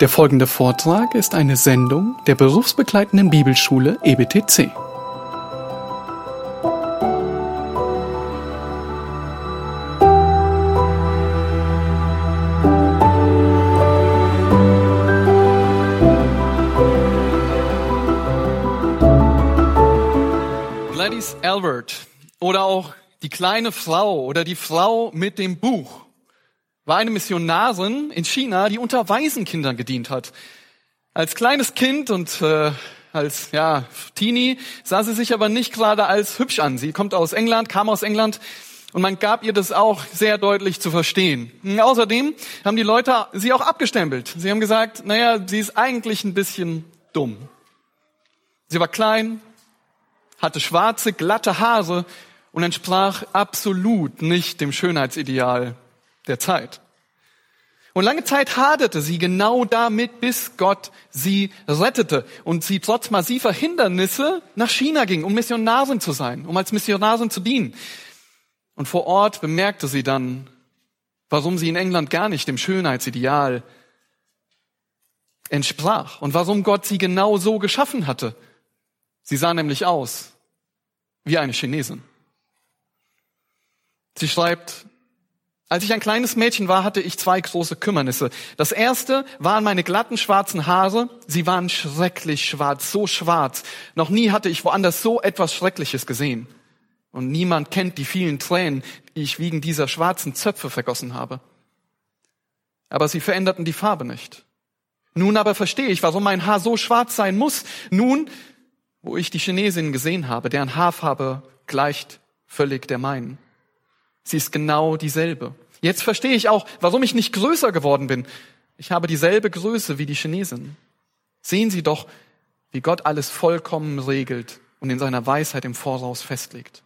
Der folgende Vortrag ist eine Sendung der berufsbegleitenden Bibelschule EBTC. Gladys Albert oder auch die kleine Frau oder die Frau mit dem Buch war eine Missionarin in China, die unter Waisenkindern gedient hat. Als kleines Kind und äh, als ja, Teenie sah sie sich aber nicht gerade als hübsch an. Sie kommt aus England, kam aus England und man gab ihr das auch sehr deutlich zu verstehen. Und außerdem haben die Leute sie auch abgestempelt. Sie haben gesagt, naja, sie ist eigentlich ein bisschen dumm. Sie war klein, hatte schwarze, glatte Haare und entsprach absolut nicht dem Schönheitsideal der Zeit. Und lange Zeit haderte sie genau damit, bis Gott sie rettete und sie trotz massiver Hindernisse nach China ging, um Missionarin zu sein, um als Missionarin zu dienen. Und vor Ort bemerkte sie dann, warum sie in England gar nicht dem Schönheitsideal entsprach und warum Gott sie genau so geschaffen hatte. Sie sah nämlich aus wie eine Chinesin. Sie schreibt, als ich ein kleines Mädchen war, hatte ich zwei große Kümmernisse. Das erste waren meine glatten schwarzen Haare. Sie waren schrecklich schwarz, so schwarz. Noch nie hatte ich woanders so etwas Schreckliches gesehen. Und niemand kennt die vielen Tränen, die ich wegen dieser schwarzen Zöpfe vergossen habe. Aber sie veränderten die Farbe nicht. Nun aber verstehe ich, warum mein Haar so schwarz sein muss. Nun, wo ich die Chinesin gesehen habe, deren Haarfarbe gleicht völlig der meinen. Sie ist genau dieselbe. Jetzt verstehe ich auch, warum ich nicht größer geworden bin. Ich habe dieselbe Größe wie die Chinesin. Sehen Sie doch, wie Gott alles vollkommen regelt und in seiner Weisheit im Voraus festlegt.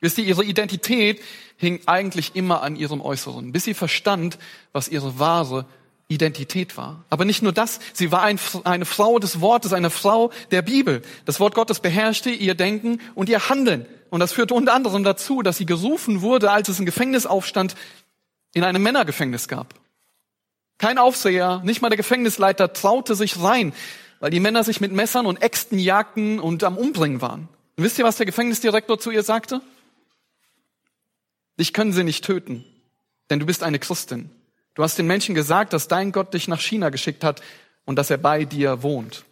Wisst ihr, ihre Identität hing eigentlich immer an ihrem Äußeren, bis sie verstand, was ihre wahre Identität war. Aber nicht nur das, sie war ein, eine Frau des Wortes, eine Frau der Bibel. Das Wort Gottes beherrschte ihr Denken und ihr Handeln. Und das führte unter anderem dazu, dass sie gerufen wurde, als es einen Gefängnisaufstand in einem Männergefängnis gab. Kein Aufseher, nicht mal der Gefängnisleiter traute sich rein, weil die Männer sich mit Messern und Äxten jagten und am Umbringen waren. Und wisst ihr, was der Gefängnisdirektor zu ihr sagte? Dich können sie nicht töten, denn du bist eine Christin. Du hast den Menschen gesagt, dass dein Gott dich nach China geschickt hat und dass er bei dir wohnt.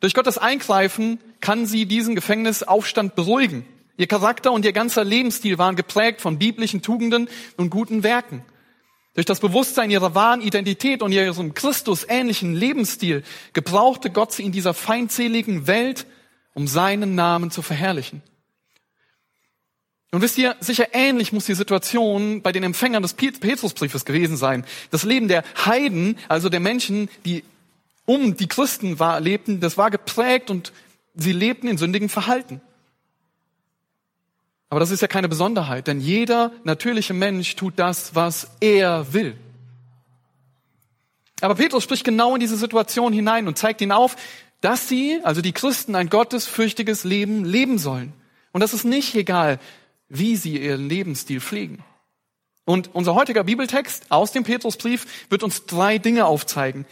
Durch Gottes Eingreifen kann sie diesen Gefängnisaufstand beruhigen. Ihr Charakter und ihr ganzer Lebensstil waren geprägt von biblischen Tugenden und guten Werken. Durch das Bewusstsein ihrer wahren Identität und ihrem Christus-ähnlichen Lebensstil gebrauchte Gott sie in dieser feindseligen Welt, um seinen Namen zu verherrlichen. Und wisst ihr, sicher ähnlich muss die Situation bei den Empfängern des Petrusbriefes gewesen sein. Das Leben der Heiden, also der Menschen, die um die Christen war, lebten, das war geprägt und sie lebten in sündigem Verhalten. Aber das ist ja keine Besonderheit, denn jeder natürliche Mensch tut das, was er will. Aber Petrus spricht genau in diese Situation hinein und zeigt ihnen auf, dass sie, also die Christen, ein gottesfürchtiges Leben leben sollen. Und das ist nicht egal, wie sie ihren Lebensstil pflegen. Und unser heutiger Bibeltext aus dem Petrusbrief wird uns drei Dinge aufzeigen.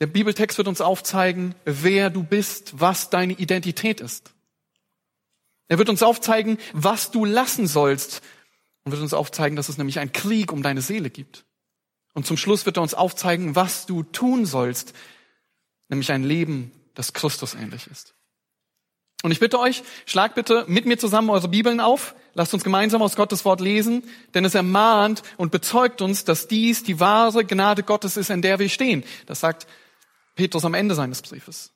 Der Bibeltext wird uns aufzeigen, wer du bist, was deine Identität ist. Er wird uns aufzeigen, was du lassen sollst und wird uns aufzeigen, dass es nämlich einen Krieg um deine Seele gibt. Und zum Schluss wird er uns aufzeigen, was du tun sollst, nämlich ein Leben, das Christus ähnlich ist. Und ich bitte euch, schlag bitte mit mir zusammen eure Bibeln auf. Lasst uns gemeinsam aus Gottes Wort lesen, denn es ermahnt und bezeugt uns, dass dies die wahre Gnade Gottes ist, in der wir stehen. Das sagt Petrus am Ende seines Briefes.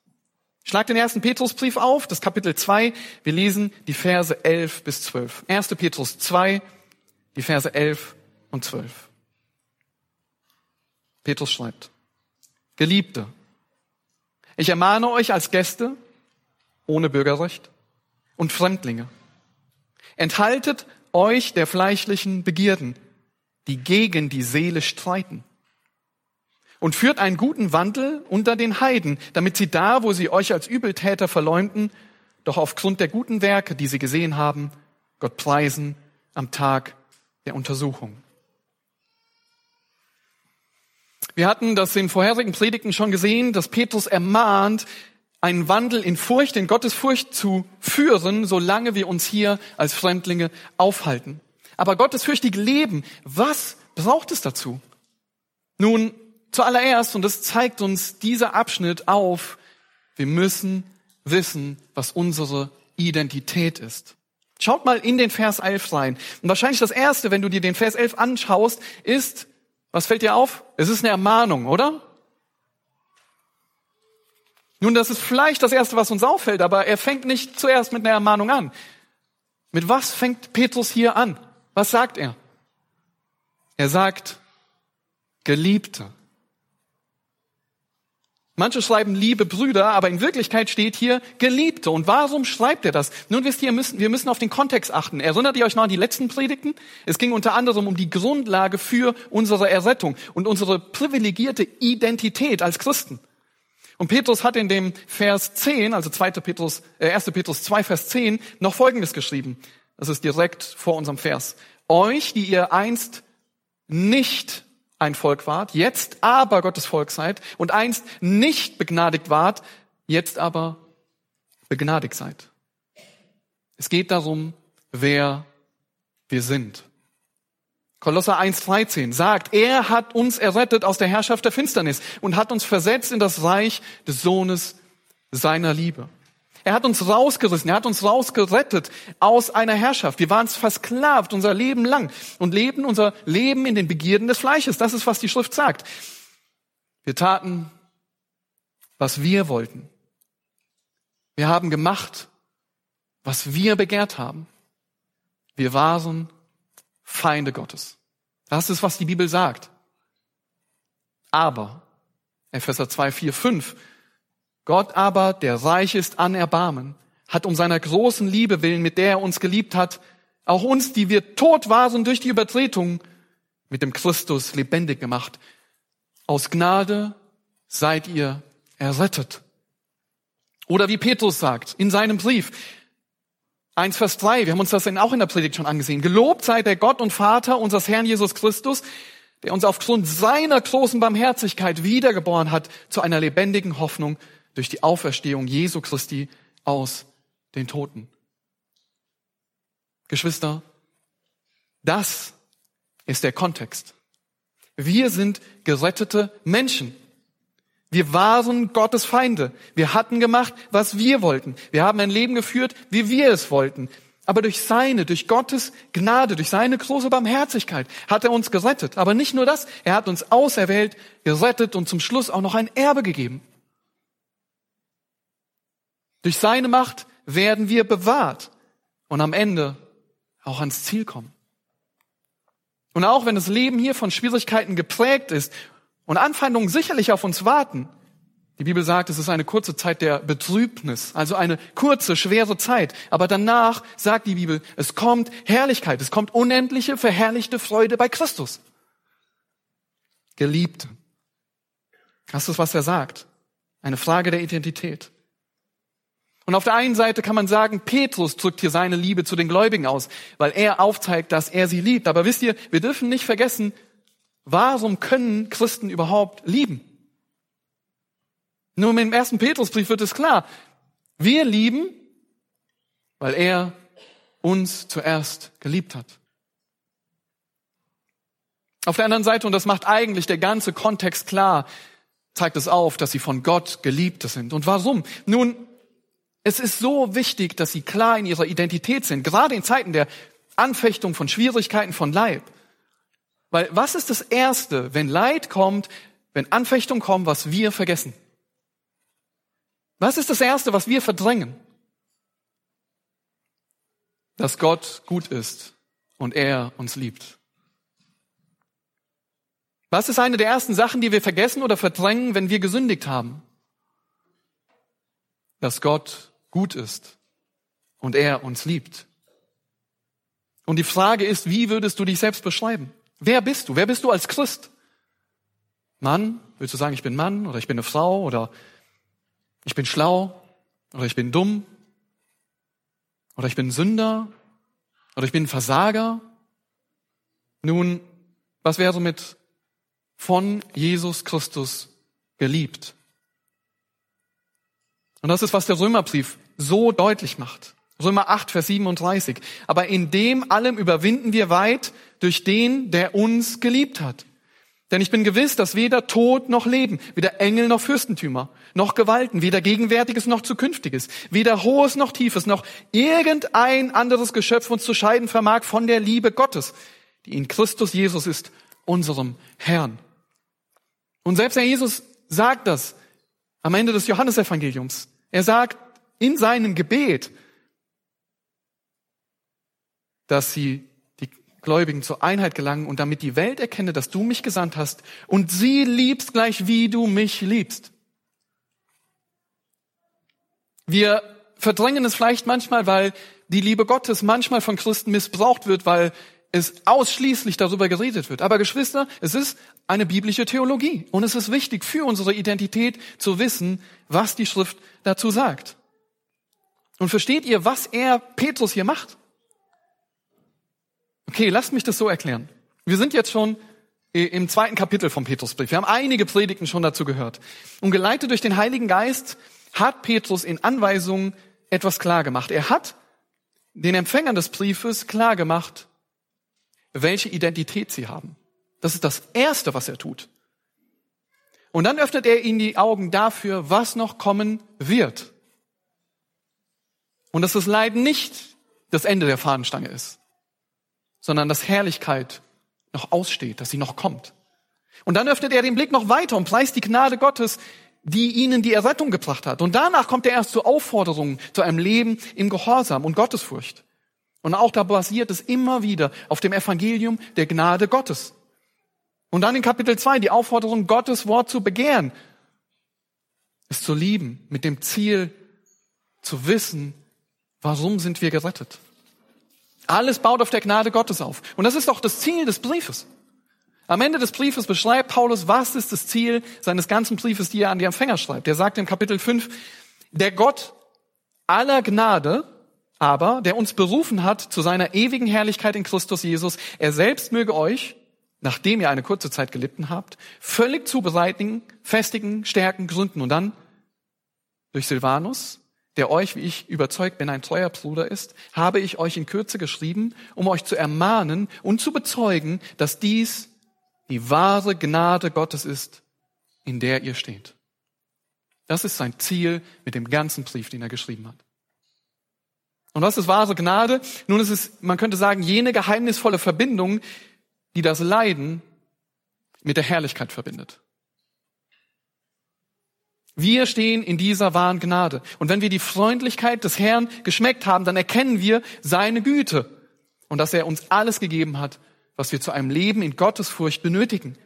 Schlag den ersten Petrusbrief auf, das Kapitel 2. Wir lesen die Verse 11 bis 12. 1. Petrus 2, die Verse 11 und 12. Petrus schreibt, Geliebte, ich ermahne euch als Gäste, ohne Bürgerrecht und Fremdlinge. Enthaltet euch der fleischlichen Begierden, die gegen die Seele streiten. Und führt einen guten Wandel unter den Heiden, damit sie da, wo sie euch als Übeltäter verleumden, doch aufgrund der guten Werke, die sie gesehen haben, Gott preisen am Tag der Untersuchung. Wir hatten das in vorherigen Predigten schon gesehen, dass Petrus ermahnt, einen Wandel in Furcht, in Gottes Furcht zu führen, solange wir uns hier als Fremdlinge aufhalten. Aber gottesfürchtige Leben, was braucht es dazu? Nun, zuallererst, und das zeigt uns dieser Abschnitt auf, wir müssen wissen, was unsere Identität ist. Schaut mal in den Vers 11 rein. Und wahrscheinlich das Erste, wenn du dir den Vers 11 anschaust, ist, was fällt dir auf? Es ist eine Ermahnung, oder? Nun, das ist vielleicht das Erste, was uns auffällt, aber er fängt nicht zuerst mit einer Ermahnung an. Mit was fängt Petrus hier an? Was sagt er? Er sagt, Geliebte. Manche schreiben liebe Brüder, aber in Wirklichkeit steht hier Geliebte. Und warum schreibt er das? Nun wisst ihr, wir müssen auf den Kontext achten. Erinnert ihr euch noch an die letzten Predigten? Es ging unter anderem um die Grundlage für unsere Errettung und unsere privilegierte Identität als Christen. Und Petrus hat in dem Vers 10, also 2. Petrus, äh, 1. Petrus 2, Vers 10, noch Folgendes geschrieben. Das ist direkt vor unserem Vers. Euch, die ihr einst nicht ein Volk wart, jetzt aber Gottes Volk seid und einst nicht begnadigt wart, jetzt aber begnadigt seid. Es geht darum, wer wir sind. Kolosser 1,13 sagt, er hat uns errettet aus der Herrschaft der Finsternis und hat uns versetzt in das Reich des Sohnes seiner Liebe. Er hat uns rausgerissen, er hat uns rausgerettet aus einer Herrschaft. Wir waren versklavt unser Leben lang und leben unser Leben in den Begierden des Fleisches. Das ist, was die Schrift sagt. Wir taten, was wir wollten. Wir haben gemacht, was wir begehrt haben. Wir waren Feinde Gottes. Das ist, was die Bibel sagt. Aber, Epheser 2, 4, 5, Gott aber, der reich ist an Erbarmen, hat um seiner großen Liebe willen, mit der er uns geliebt hat, auch uns, die wir tot waren durch die Übertretung, mit dem Christus lebendig gemacht. Aus Gnade seid ihr errettet. Oder wie Petrus sagt in seinem Brief, 1 Vers 3, wir haben uns das auch in der Predigt schon angesehen. Gelobt sei der Gott und Vater unseres Herrn Jesus Christus, der uns aufgrund seiner großen Barmherzigkeit wiedergeboren hat zu einer lebendigen Hoffnung durch die Auferstehung Jesu Christi aus den Toten. Geschwister, das ist der Kontext. Wir sind gerettete Menschen. Wir waren Gottes Feinde. Wir hatten gemacht, was wir wollten. Wir haben ein Leben geführt, wie wir es wollten. Aber durch seine, durch Gottes Gnade, durch seine große Barmherzigkeit hat er uns gerettet. Aber nicht nur das, er hat uns auserwählt, gerettet und zum Schluss auch noch ein Erbe gegeben. Durch seine Macht werden wir bewahrt und am Ende auch ans Ziel kommen. Und auch wenn das Leben hier von Schwierigkeiten geprägt ist und Anfeindungen sicherlich auf uns warten, die Bibel sagt, es ist eine kurze Zeit der Betrübnis, also eine kurze, schwere Zeit. Aber danach sagt die Bibel, es kommt Herrlichkeit, es kommt unendliche, verherrlichte Freude bei Christus. Geliebte. Das ist, was er sagt. Eine Frage der Identität. Und auf der einen Seite kann man sagen, Petrus drückt hier seine Liebe zu den Gläubigen aus, weil er aufzeigt, dass er sie liebt. Aber wisst ihr, wir dürfen nicht vergessen, warum können Christen überhaupt lieben? Nur mit dem ersten Petrusbrief wird es klar. Wir lieben, weil er uns zuerst geliebt hat. Auf der anderen Seite, und das macht eigentlich der ganze Kontext klar, zeigt es auf, dass sie von Gott Geliebte sind. Und warum? Nun, es ist so wichtig, dass sie klar in ihrer Identität sind, gerade in Zeiten der Anfechtung von Schwierigkeiten von Leib. Weil was ist das Erste, wenn Leid kommt, wenn Anfechtung kommt, was wir vergessen? Was ist das Erste, was wir verdrängen? Dass Gott gut ist und er uns liebt. Was ist eine der ersten Sachen, die wir vergessen oder verdrängen, wenn wir gesündigt haben? Dass Gott gut ist und er uns liebt. Und die Frage ist, wie würdest du dich selbst beschreiben? Wer bist du? Wer bist du als Christ? Mann? Willst du sagen, ich bin Mann oder ich bin eine Frau oder ich bin schlau oder ich bin dumm oder ich bin Sünder oder ich bin Versager? Nun, was wäre mit von Jesus Christus geliebt. Und das ist, was der Römerbrief so deutlich macht. Römer 8, Vers 37. Aber in dem allem überwinden wir weit durch den, der uns geliebt hat. Denn ich bin gewiss, dass weder Tod noch Leben, weder Engel noch Fürstentümer, noch Gewalten, weder Gegenwärtiges noch Zukünftiges, weder Hohes noch Tiefes, noch irgendein anderes Geschöpf uns zu scheiden vermag von der Liebe Gottes, die in Christus Jesus ist, unserem Herrn. Und selbst Herr Jesus sagt das am Ende des Johannesevangeliums. Er sagt in seinem Gebet, dass sie die Gläubigen zur Einheit gelangen und damit die Welt erkenne, dass du mich gesandt hast und sie liebst gleich wie du mich liebst. Wir verdrängen es vielleicht manchmal, weil die Liebe Gottes manchmal von Christen missbraucht wird, weil es ausschließlich darüber geredet wird. Aber Geschwister, es ist eine biblische Theologie und es ist wichtig für unsere Identität zu wissen, was die Schrift dazu sagt. Und versteht ihr, was er Petrus hier macht? Okay, lasst mich das so erklären. Wir sind jetzt schon im zweiten Kapitel vom Petrusbrief. Wir haben einige Predigten schon dazu gehört. Und geleitet durch den Heiligen Geist hat Petrus in Anweisungen etwas klar gemacht. Er hat den Empfängern des Briefes klar gemacht, welche Identität sie haben. Das ist das Erste, was er tut. Und dann öffnet er ihnen die Augen dafür, was noch kommen wird. Und dass das Leiden nicht das Ende der Fahnenstange ist, sondern dass Herrlichkeit noch aussteht, dass sie noch kommt. Und dann öffnet er den Blick noch weiter und preist die Gnade Gottes, die ihnen die Errettung gebracht hat. Und danach kommt er erst zur Aufforderung zu einem Leben im Gehorsam und Gottesfurcht. Und auch da basiert es immer wieder auf dem Evangelium der Gnade Gottes. Und dann in Kapitel 2 die Aufforderung, Gottes Wort zu begehren, es zu lieben, mit dem Ziel zu wissen, warum sind wir gerettet. Alles baut auf der Gnade Gottes auf. Und das ist auch das Ziel des Briefes. Am Ende des Briefes beschreibt Paulus, was ist das Ziel seines ganzen Briefes, die er an die Empfänger schreibt. Er sagt im Kapitel 5, der Gott aller Gnade, aber, der uns berufen hat zu seiner ewigen Herrlichkeit in Christus Jesus, er selbst möge euch, nachdem ihr eine kurze Zeit gelitten habt, völlig zubereitigen, festigen, stärken, gründen und dann durch Silvanus, der euch, wie ich überzeugt bin, ein treuer Bruder ist, habe ich euch in Kürze geschrieben, um euch zu ermahnen und zu bezeugen, dass dies die wahre Gnade Gottes ist, in der ihr steht. Das ist sein Ziel mit dem ganzen Brief, den er geschrieben hat. Und was ist wahre Gnade? Nun ist es, man könnte sagen, jene geheimnisvolle Verbindung, die das Leiden mit der Herrlichkeit verbindet. Wir stehen in dieser wahren Gnade. Und wenn wir die Freundlichkeit des Herrn geschmeckt haben, dann erkennen wir seine Güte und dass er uns alles gegeben hat, was wir zu einem Leben in Gottesfurcht benötigen.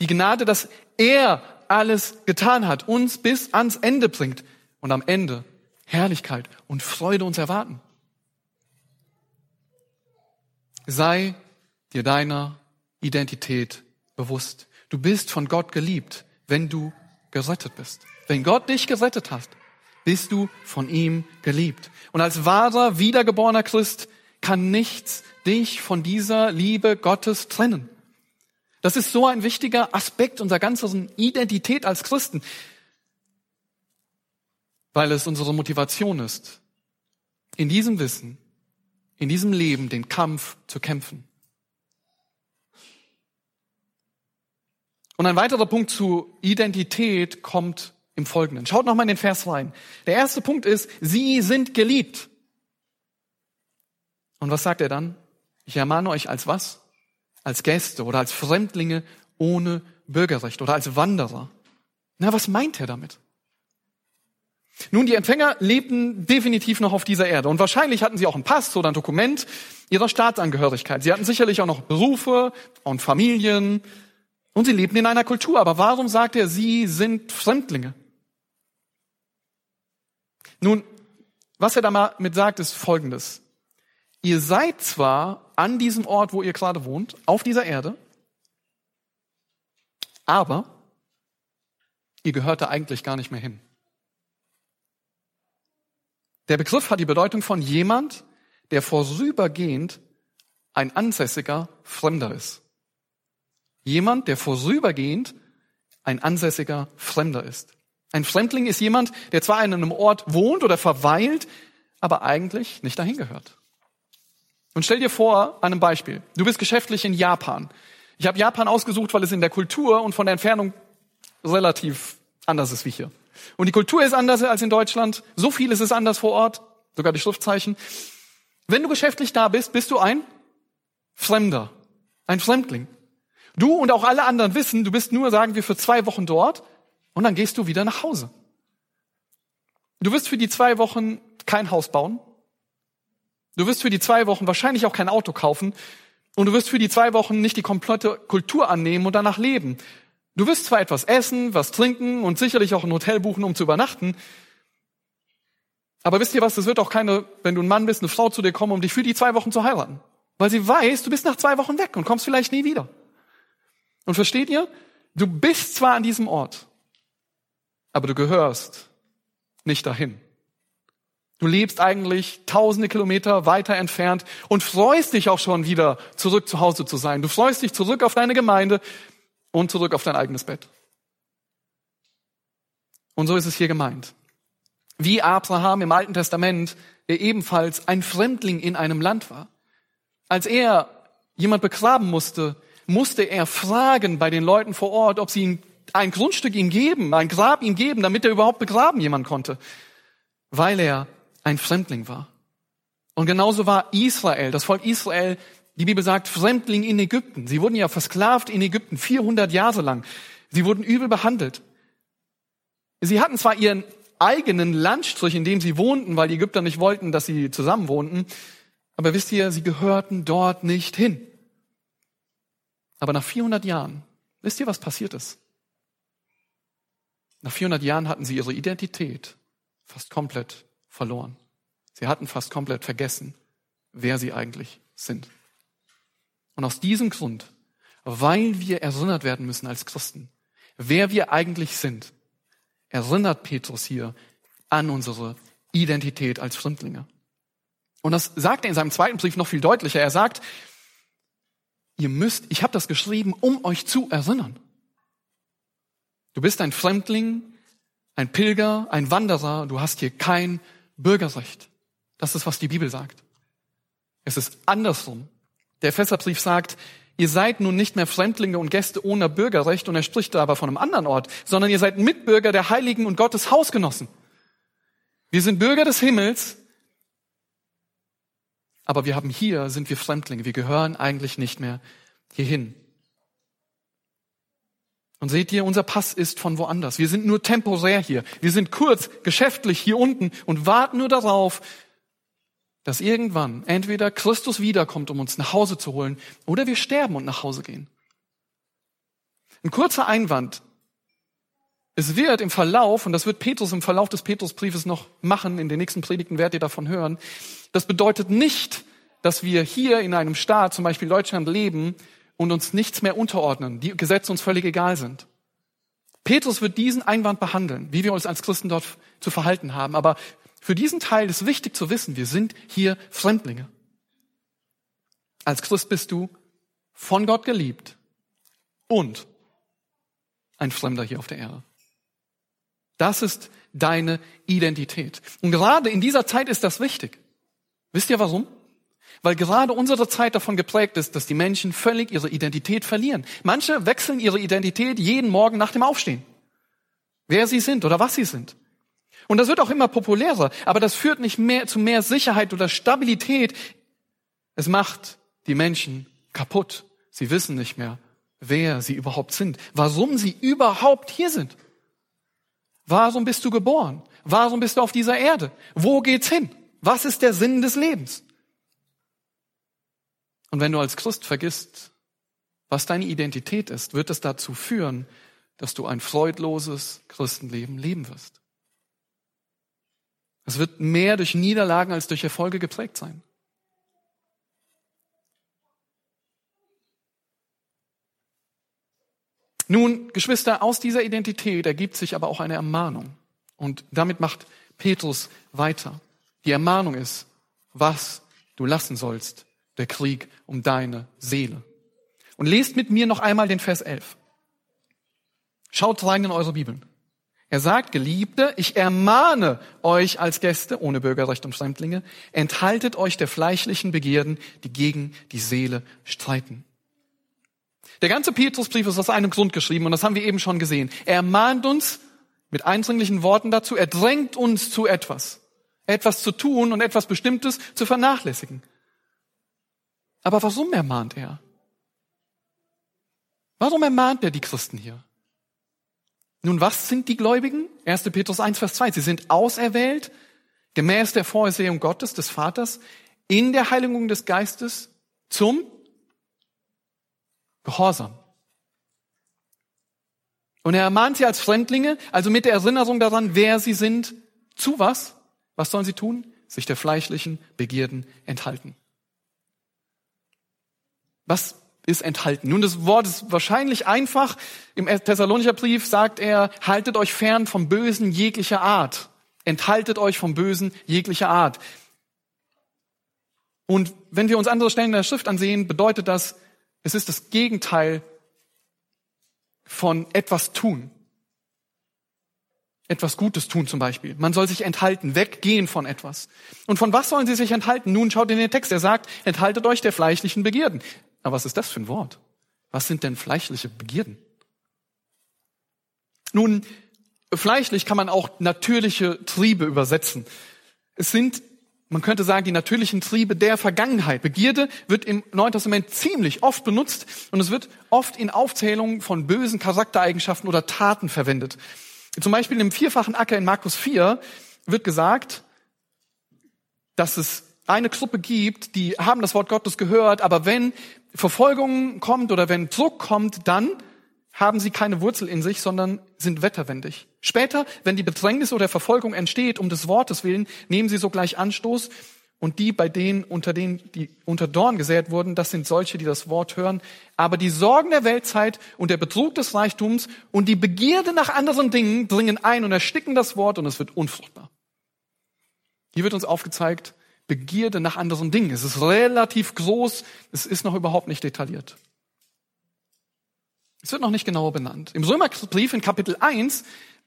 Die Gnade, dass er alles getan hat, uns bis ans Ende bringt und am Ende Herrlichkeit und Freude uns erwarten. Sei dir deiner Identität bewusst. Du bist von Gott geliebt, wenn du gerettet bist. Wenn Gott dich gerettet hat, bist du von ihm geliebt. Und als wahrer, wiedergeborener Christ kann nichts dich von dieser Liebe Gottes trennen. Das ist so ein wichtiger Aspekt unserer ganzen Identität als Christen weil es unsere Motivation ist, in diesem Wissen, in diesem Leben den Kampf zu kämpfen. Und ein weiterer Punkt zu Identität kommt im Folgenden. Schaut nochmal in den Vers rein. Der erste Punkt ist, sie sind geliebt. Und was sagt er dann? Ich ermahne euch als was? Als Gäste oder als Fremdlinge ohne Bürgerrecht oder als Wanderer. Na, was meint er damit? Nun, die Empfänger lebten definitiv noch auf dieser Erde und wahrscheinlich hatten sie auch einen Pass oder ein Dokument ihrer Staatsangehörigkeit. Sie hatten sicherlich auch noch Berufe und Familien und sie lebten in einer Kultur. Aber warum sagt er, sie sind Fremdlinge? Nun, was er damit sagt, ist Folgendes. Ihr seid zwar an diesem Ort, wo ihr gerade wohnt, auf dieser Erde, aber ihr gehört da eigentlich gar nicht mehr hin. Der Begriff hat die Bedeutung von jemand, der vorübergehend ein ansässiger Fremder ist. Jemand, der vorübergehend ein ansässiger Fremder ist. Ein Fremdling ist jemand, der zwar an einem Ort wohnt oder verweilt, aber eigentlich nicht dahin gehört. Und stell dir vor, an einem Beispiel. Du bist geschäftlich in Japan. Ich habe Japan ausgesucht, weil es in der Kultur und von der Entfernung relativ anders ist wie hier. Und die Kultur ist anders als in Deutschland. So viel ist es anders vor Ort, sogar die Schriftzeichen. Wenn du geschäftlich da bist, bist du ein Fremder, ein Fremdling. Du und auch alle anderen wissen, du bist nur, sagen wir, für zwei Wochen dort und dann gehst du wieder nach Hause. Du wirst für die zwei Wochen kein Haus bauen. Du wirst für die zwei Wochen wahrscheinlich auch kein Auto kaufen. Und du wirst für die zwei Wochen nicht die komplette Kultur annehmen und danach leben. Du wirst zwar etwas essen, was trinken und sicherlich auch ein Hotel buchen, um zu übernachten. Aber wisst ihr was, es wird auch keine, wenn du ein Mann bist, eine Frau zu dir kommen, um dich für die zwei Wochen zu heiraten. Weil sie weiß, du bist nach zwei Wochen weg und kommst vielleicht nie wieder. Und versteht ihr? Du bist zwar an diesem Ort, aber du gehörst nicht dahin. Du lebst eigentlich tausende Kilometer weiter entfernt und freust dich auch schon wieder zurück zu Hause zu sein. Du freust dich zurück auf deine Gemeinde und zurück auf dein eigenes Bett. Und so ist es hier gemeint. Wie Abraham im Alten Testament, der ebenfalls ein Fremdling in einem Land war. Als er jemand begraben musste, musste er fragen bei den Leuten vor Ort, ob sie ihm ein Grundstück ihm geben, ein Grab ihm geben, damit er überhaupt begraben jemand konnte, weil er ein Fremdling war. Und genauso war Israel, das Volk Israel, die Bibel sagt, Fremdling in Ägypten. Sie wurden ja versklavt in Ägypten, 400 Jahre lang. Sie wurden übel behandelt. Sie hatten zwar ihren eigenen Landstrich, in dem sie wohnten, weil die Ägypter nicht wollten, dass sie zusammen wohnten, aber wisst ihr, sie gehörten dort nicht hin. Aber nach 400 Jahren, wisst ihr, was passiert ist? Nach 400 Jahren hatten sie ihre Identität fast komplett verloren. Sie hatten fast komplett vergessen, wer sie eigentlich sind. Und aus diesem Grund, weil wir erinnert werden müssen als Christen, wer wir eigentlich sind, erinnert Petrus hier an unsere Identität als Fremdlinge. Und das sagt er in seinem zweiten Brief noch viel deutlicher. Er sagt, ihr müsst, ich habe das geschrieben, um euch zu erinnern. Du bist ein Fremdling, ein Pilger, ein Wanderer, du hast hier kein Bürgerrecht. Das ist, was die Bibel sagt. Es ist andersrum. Der Epheserbrief sagt, ihr seid nun nicht mehr Fremdlinge und Gäste ohne Bürgerrecht, und er spricht da aber von einem anderen Ort, sondern ihr seid Mitbürger der Heiligen und Gottes Hausgenossen. Wir sind Bürger des Himmels, aber wir haben hier, sind wir Fremdlinge. Wir gehören eigentlich nicht mehr hierhin. Und seht ihr, unser Pass ist von woanders. Wir sind nur temporär hier. Wir sind kurz geschäftlich hier unten und warten nur darauf, dass irgendwann entweder Christus wiederkommt, um uns nach Hause zu holen, oder wir sterben und nach Hause gehen. Ein kurzer Einwand. Es wird im Verlauf, und das wird Petrus im Verlauf des Petrusbriefes noch machen, in den nächsten Predigten werdet ihr davon hören, das bedeutet nicht, dass wir hier in einem Staat, zum Beispiel Deutschland, leben und uns nichts mehr unterordnen, die Gesetze uns völlig egal sind. Petrus wird diesen Einwand behandeln, wie wir uns als Christen dort zu verhalten haben. Aber für diesen Teil ist wichtig zu wissen, wir sind hier Fremdlinge. Als Christ bist du von Gott geliebt und ein Fremder hier auf der Erde. Das ist deine Identität. Und gerade in dieser Zeit ist das wichtig. Wisst ihr warum? Weil gerade unsere Zeit davon geprägt ist, dass die Menschen völlig ihre Identität verlieren. Manche wechseln ihre Identität jeden Morgen nach dem Aufstehen. Wer sie sind oder was sie sind. Und das wird auch immer populärer, aber das führt nicht mehr zu mehr Sicherheit oder Stabilität. Es macht die Menschen kaputt. Sie wissen nicht mehr, wer sie überhaupt sind, warum sie überhaupt hier sind. Warum bist du geboren? Warum bist du auf dieser Erde? Wo geht's hin? Was ist der Sinn des Lebens? Und wenn du als Christ vergisst, was deine Identität ist, wird es dazu führen, dass du ein freudloses Christenleben leben wirst. Es wird mehr durch Niederlagen als durch Erfolge geprägt sein. Nun, Geschwister, aus dieser Identität ergibt sich aber auch eine Ermahnung. Und damit macht Petrus weiter. Die Ermahnung ist, was du lassen sollst der Krieg um deine Seele. Und lest mit mir noch einmal den Vers 11. Schaut rein in eure Bibeln. Er sagt, Geliebte, ich ermahne euch als Gäste ohne Bürgerrecht und Fremdlinge, enthaltet euch der fleischlichen Begierden, die gegen die Seele streiten. Der ganze Petrusbrief ist aus einem Grund geschrieben und das haben wir eben schon gesehen. Er ermahnt uns mit eindringlichen Worten dazu, er drängt uns zu etwas, etwas zu tun und etwas Bestimmtes zu vernachlässigen. Aber warum ermahnt er? Warum ermahnt er die Christen hier? Nun, was sind die Gläubigen? 1. Petrus 1, Vers 2. Sie sind auserwählt, gemäß der Vorsehung Gottes, des Vaters, in der Heiligung des Geistes zum Gehorsam. Und er ermahnt sie als Fremdlinge, also mit der Erinnerung daran, wer sie sind, zu was? Was sollen sie tun? Sich der fleischlichen Begierden enthalten. Was ist enthalten? Nun, das Wort ist wahrscheinlich einfach. Im Thessalonicher Brief sagt er, haltet euch fern vom Bösen jeglicher Art. Enthaltet euch vom Bösen jeglicher Art. Und wenn wir uns andere Stellen der Schrift ansehen, bedeutet das, es ist das Gegenteil von etwas tun. Etwas Gutes tun zum Beispiel. Man soll sich enthalten, weggehen von etwas. Und von was sollen sie sich enthalten? Nun schaut in den Text, er sagt, enthaltet euch der fleischlichen Begierden. Aber was ist das für ein Wort? Was sind denn fleischliche Begierden? Nun, fleischlich kann man auch natürliche Triebe übersetzen. Es sind man könnte sagen, die natürlichen Triebe der Vergangenheit. Begierde wird im Neuen Testament ziemlich oft benutzt und es wird oft in Aufzählungen von bösen Charaktereigenschaften oder Taten verwendet. Zum Beispiel im vierfachen Acker in Markus 4 wird gesagt, dass es eine Gruppe gibt, die haben das Wort Gottes gehört, aber wenn Verfolgung kommt oder wenn Druck kommt, dann haben sie keine Wurzel in sich, sondern sind wetterwendig. Später, wenn die Bedrängnis oder Verfolgung entsteht, um des Wortes willen, nehmen sie sogleich Anstoß. Und die, bei denen, unter denen, die unter Dorn gesät wurden, das sind solche, die das Wort hören. Aber die Sorgen der Weltzeit und der Betrug des Reichtums und die Begierde nach anderen Dingen dringen ein und ersticken das Wort und es wird unfruchtbar. Hier wird uns aufgezeigt, Begierde nach anderen Dingen. Es ist relativ groß, es ist noch überhaupt nicht detailliert. Es wird noch nicht genauer benannt. Im Römerbrief in Kapitel 1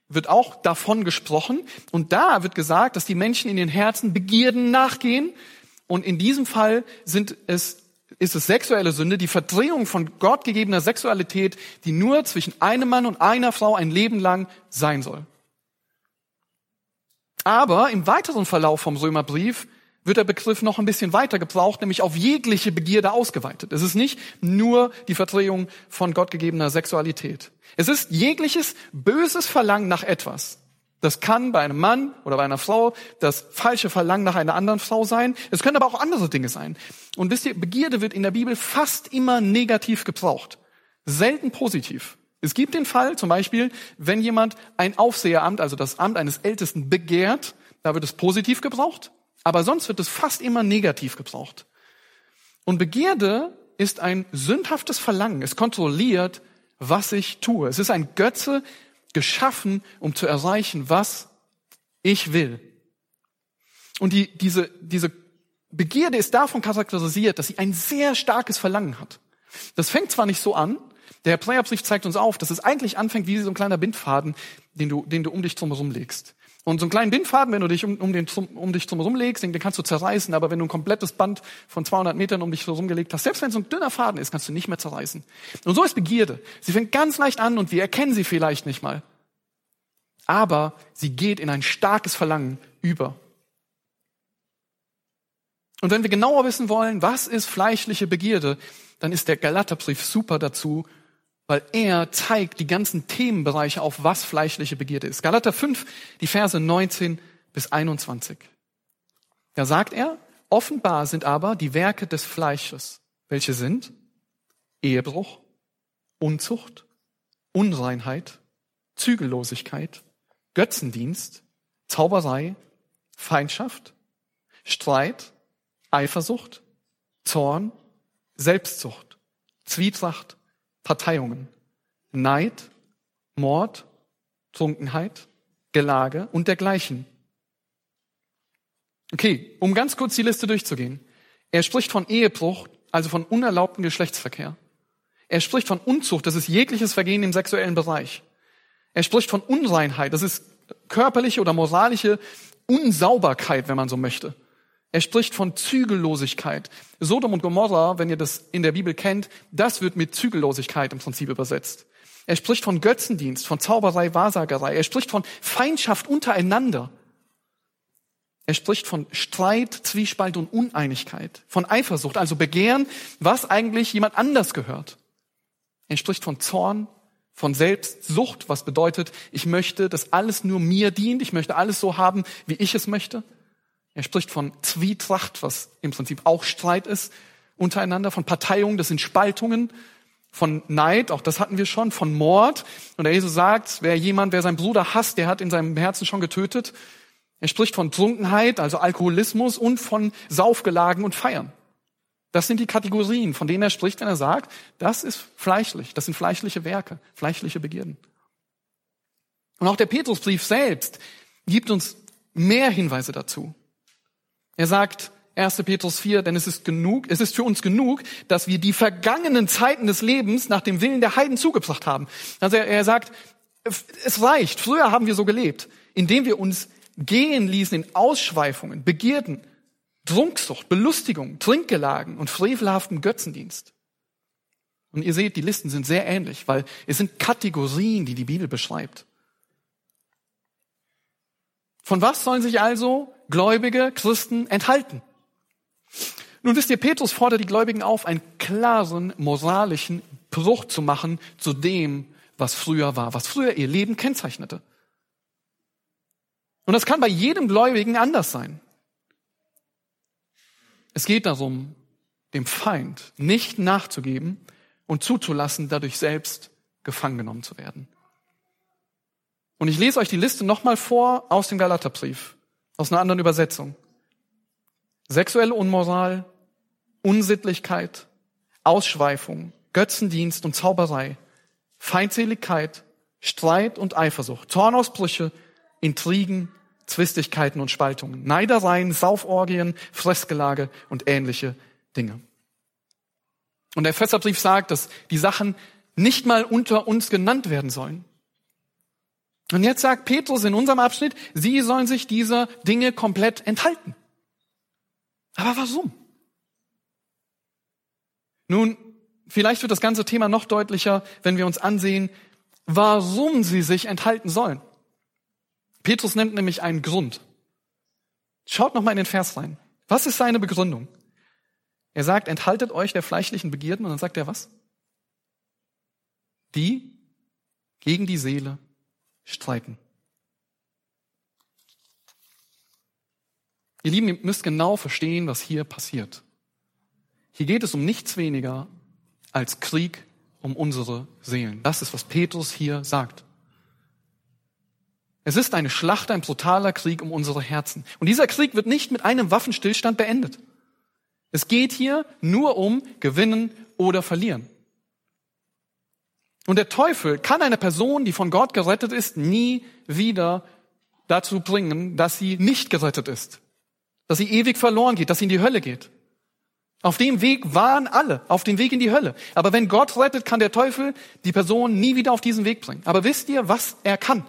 wird auch davon gesprochen und da wird gesagt, dass die Menschen in den Herzen Begierden nachgehen und in diesem Fall sind es, ist es sexuelle Sünde, die Verdrehung von Gott gegebener Sexualität, die nur zwischen einem Mann und einer Frau ein Leben lang sein soll. Aber im weiteren Verlauf vom Römerbrief wird der Begriff noch ein bisschen weiter gebraucht, nämlich auf jegliche Begierde ausgeweitet. Es ist nicht nur die Verdrehung von gottgegebener Sexualität. Es ist jegliches böses Verlangen nach etwas. Das kann bei einem Mann oder bei einer Frau das falsche Verlangen nach einer anderen Frau sein. Es können aber auch andere Dinge sein. Und wisst ihr, Begierde wird in der Bibel fast immer negativ gebraucht. Selten positiv. Es gibt den Fall, zum Beispiel, wenn jemand ein Aufseheramt, also das Amt eines Ältesten begehrt, da wird es positiv gebraucht. Aber sonst wird es fast immer negativ gebraucht. Und Begierde ist ein sündhaftes Verlangen. Es kontrolliert, was ich tue. Es ist ein Götze geschaffen, um zu erreichen, was ich will. Und die, diese, diese Begierde ist davon charakterisiert, dass sie ein sehr starkes Verlangen hat. Das fängt zwar nicht so an, der Hebräerbrief zeigt uns auf, dass es eigentlich anfängt wie so ein kleiner Bindfaden, den du, den du um dich drumherum legst. Und so einen kleinen Bindfaden, wenn du dich um, um, den, um dich drum legst, den, kannst du zerreißen, aber wenn du ein komplettes Band von 200 Metern um dich herum gelegt hast, selbst wenn es so ein dünner Faden ist, kannst du nicht mehr zerreißen. Und so ist Begierde. Sie fängt ganz leicht an und wir erkennen sie vielleicht nicht mal. Aber sie geht in ein starkes Verlangen über. Und wenn wir genauer wissen wollen, was ist fleischliche Begierde, dann ist der Galaterbrief super dazu, weil er zeigt die ganzen Themenbereiche auf, was fleischliche Begierde ist. Galater 5, die Verse 19 bis 21. Da sagt er, offenbar sind aber die Werke des Fleisches, welche sind Ehebruch, Unzucht, Unreinheit, Zügellosigkeit, Götzendienst, Zauberei, Feindschaft, Streit, Eifersucht, Zorn, Selbstzucht, Zwietracht, Parteiungen, Neid, Mord, Trunkenheit, Gelage und dergleichen. Okay, um ganz kurz die Liste durchzugehen. Er spricht von Ehebruch, also von unerlaubten Geschlechtsverkehr. Er spricht von Unzucht, das ist jegliches Vergehen im sexuellen Bereich. Er spricht von Unreinheit, das ist körperliche oder moralische Unsauberkeit, wenn man so möchte. Er spricht von Zügellosigkeit. Sodom und Gomorra, wenn ihr das in der Bibel kennt, das wird mit Zügellosigkeit im Prinzip übersetzt. Er spricht von Götzendienst, von Zauberei, Wahrsagerei. Er spricht von Feindschaft untereinander. Er spricht von Streit, Zwiespalt und Uneinigkeit, von Eifersucht, also Begehren, was eigentlich jemand anders gehört. Er spricht von Zorn, von Selbstsucht, was bedeutet, ich möchte, dass alles nur mir dient, ich möchte alles so haben, wie ich es möchte. Er spricht von Zwietracht, was im Prinzip auch Streit ist untereinander, von Parteiung, das sind Spaltungen, von Neid, auch das hatten wir schon, von Mord. Und der Jesus sagt, wer jemand, wer seinen Bruder hasst, der hat in seinem Herzen schon getötet. Er spricht von Trunkenheit, also Alkoholismus und von Saufgelagen und Feiern. Das sind die Kategorien, von denen er spricht, wenn er sagt, das ist fleischlich, das sind fleischliche Werke, fleischliche Begierden. Und auch der Petrusbrief selbst gibt uns mehr Hinweise dazu. Er sagt, 1. Petrus 4, denn es ist genug, es ist für uns genug, dass wir die vergangenen Zeiten des Lebens nach dem Willen der Heiden zugebracht haben. Also er, er sagt, es reicht. Früher haben wir so gelebt, indem wir uns gehen ließen in Ausschweifungen, Begierden, Trunksucht, Belustigung, Trinkgelagen und frevelhaften Götzendienst. Und ihr seht, die Listen sind sehr ähnlich, weil es sind Kategorien, die die Bibel beschreibt. Von was sollen sich also gläubige Christen enthalten? Nun wisst ihr, Petrus fordert die Gläubigen auf, einen klaren moralischen Bruch zu machen zu dem, was früher war, was früher ihr Leben kennzeichnete. Und das kann bei jedem Gläubigen anders sein. Es geht darum, dem Feind nicht nachzugeben und zuzulassen, dadurch selbst gefangen genommen zu werden. Und ich lese euch die Liste nochmal vor aus dem Galaterbrief, aus einer anderen Übersetzung. Sexuelle Unmoral, Unsittlichkeit, Ausschweifung, Götzendienst und Zauberei, Feindseligkeit, Streit und Eifersucht, Zornausbrüche, Intrigen, Zwistigkeiten und Spaltungen, Neidereien, Sauforgien, Fressgelage und ähnliche Dinge. Und der Epheserbrief sagt, dass die Sachen nicht mal unter uns genannt werden sollen. Und jetzt sagt Petrus in unserem Abschnitt, sie sollen sich dieser Dinge komplett enthalten. Aber warum? Nun, vielleicht wird das ganze Thema noch deutlicher, wenn wir uns ansehen, warum sie sich enthalten sollen. Petrus nennt nämlich einen Grund. Schaut noch mal in den Vers rein. Was ist seine Begründung? Er sagt, enthaltet euch der fleischlichen Begierden und dann sagt er was? Die gegen die Seele streiten. Ihr Lieben, ihr müsst genau verstehen, was hier passiert. Hier geht es um nichts weniger als Krieg um unsere Seelen. Das ist, was Petrus hier sagt. Es ist eine Schlacht, ein brutaler Krieg um unsere Herzen. Und dieser Krieg wird nicht mit einem Waffenstillstand beendet. Es geht hier nur um gewinnen oder verlieren. Und der Teufel kann eine Person, die von Gott gerettet ist, nie wieder dazu bringen, dass sie nicht gerettet ist. Dass sie ewig verloren geht, dass sie in die Hölle geht. Auf dem Weg waren alle, auf dem Weg in die Hölle. Aber wenn Gott rettet, kann der Teufel die Person nie wieder auf diesen Weg bringen. Aber wisst ihr, was er kann?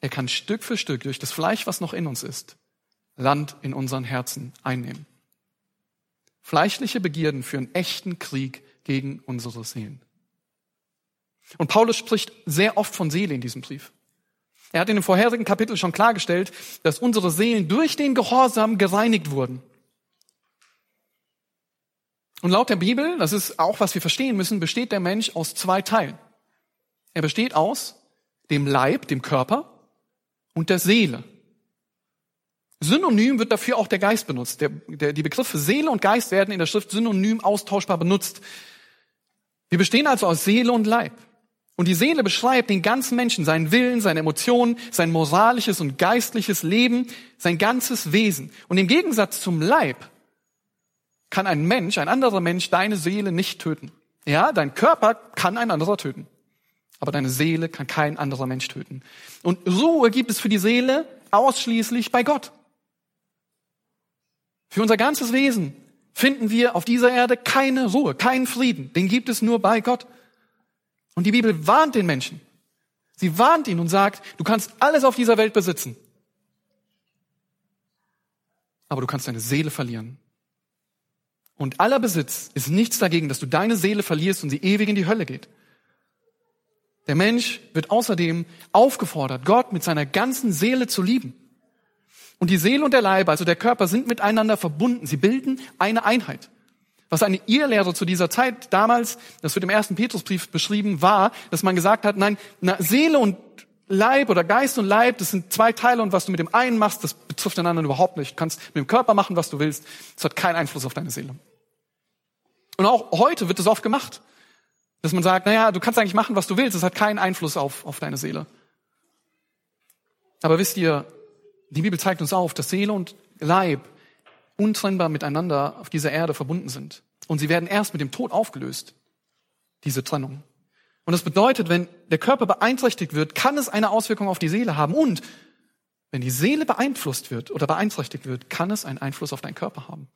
Er kann Stück für Stück durch das Fleisch, was noch in uns ist, Land in unseren Herzen einnehmen. Fleischliche Begierden führen echten Krieg gegen unsere Seelen. Und Paulus spricht sehr oft von Seele in diesem Brief. Er hat in dem vorherigen Kapitel schon klargestellt, dass unsere Seelen durch den Gehorsam gereinigt wurden. Und laut der Bibel, das ist auch was wir verstehen müssen, besteht der Mensch aus zwei Teilen. Er besteht aus dem Leib, dem Körper und der Seele. Synonym wird dafür auch der Geist benutzt. Der, der, die Begriffe Seele und Geist werden in der Schrift synonym austauschbar benutzt. Wir bestehen also aus Seele und Leib. Und die Seele beschreibt den ganzen Menschen, seinen Willen, seine Emotionen, sein moralisches und geistliches Leben, sein ganzes Wesen. Und im Gegensatz zum Leib kann ein Mensch, ein anderer Mensch, deine Seele nicht töten. Ja, dein Körper kann ein anderer töten. Aber deine Seele kann kein anderer Mensch töten. Und Ruhe gibt es für die Seele ausschließlich bei Gott. Für unser ganzes Wesen finden wir auf dieser Erde keine Ruhe, keinen Frieden. Den gibt es nur bei Gott. Und die Bibel warnt den Menschen. Sie warnt ihn und sagt, du kannst alles auf dieser Welt besitzen. Aber du kannst deine Seele verlieren. Und aller Besitz ist nichts dagegen, dass du deine Seele verlierst und sie ewig in die Hölle geht. Der Mensch wird außerdem aufgefordert, Gott mit seiner ganzen Seele zu lieben. Und die Seele und der Leib, also der Körper, sind miteinander verbunden. Sie bilden eine Einheit. Was eine Irrlehre zu dieser Zeit damals, das wird im ersten Petrusbrief beschrieben, war, dass man gesagt hat, nein, na, Seele und Leib oder Geist und Leib, das sind zwei Teile und was du mit dem einen machst, das betrifft den anderen überhaupt nicht. Du kannst mit dem Körper machen, was du willst. Das hat keinen Einfluss auf deine Seele. Und auch heute wird das oft gemacht. Dass man sagt, naja, du kannst eigentlich machen, was du willst, das hat keinen Einfluss auf, auf deine Seele. Aber wisst ihr, die Bibel zeigt uns auf, dass Seele und Leib untrennbar miteinander auf dieser Erde verbunden sind. Und sie werden erst mit dem Tod aufgelöst, diese Trennung. Und das bedeutet, wenn der Körper beeinträchtigt wird, kann es eine Auswirkung auf die Seele haben. Und wenn die Seele beeinflusst wird oder beeinträchtigt wird, kann es einen Einfluss auf deinen Körper haben.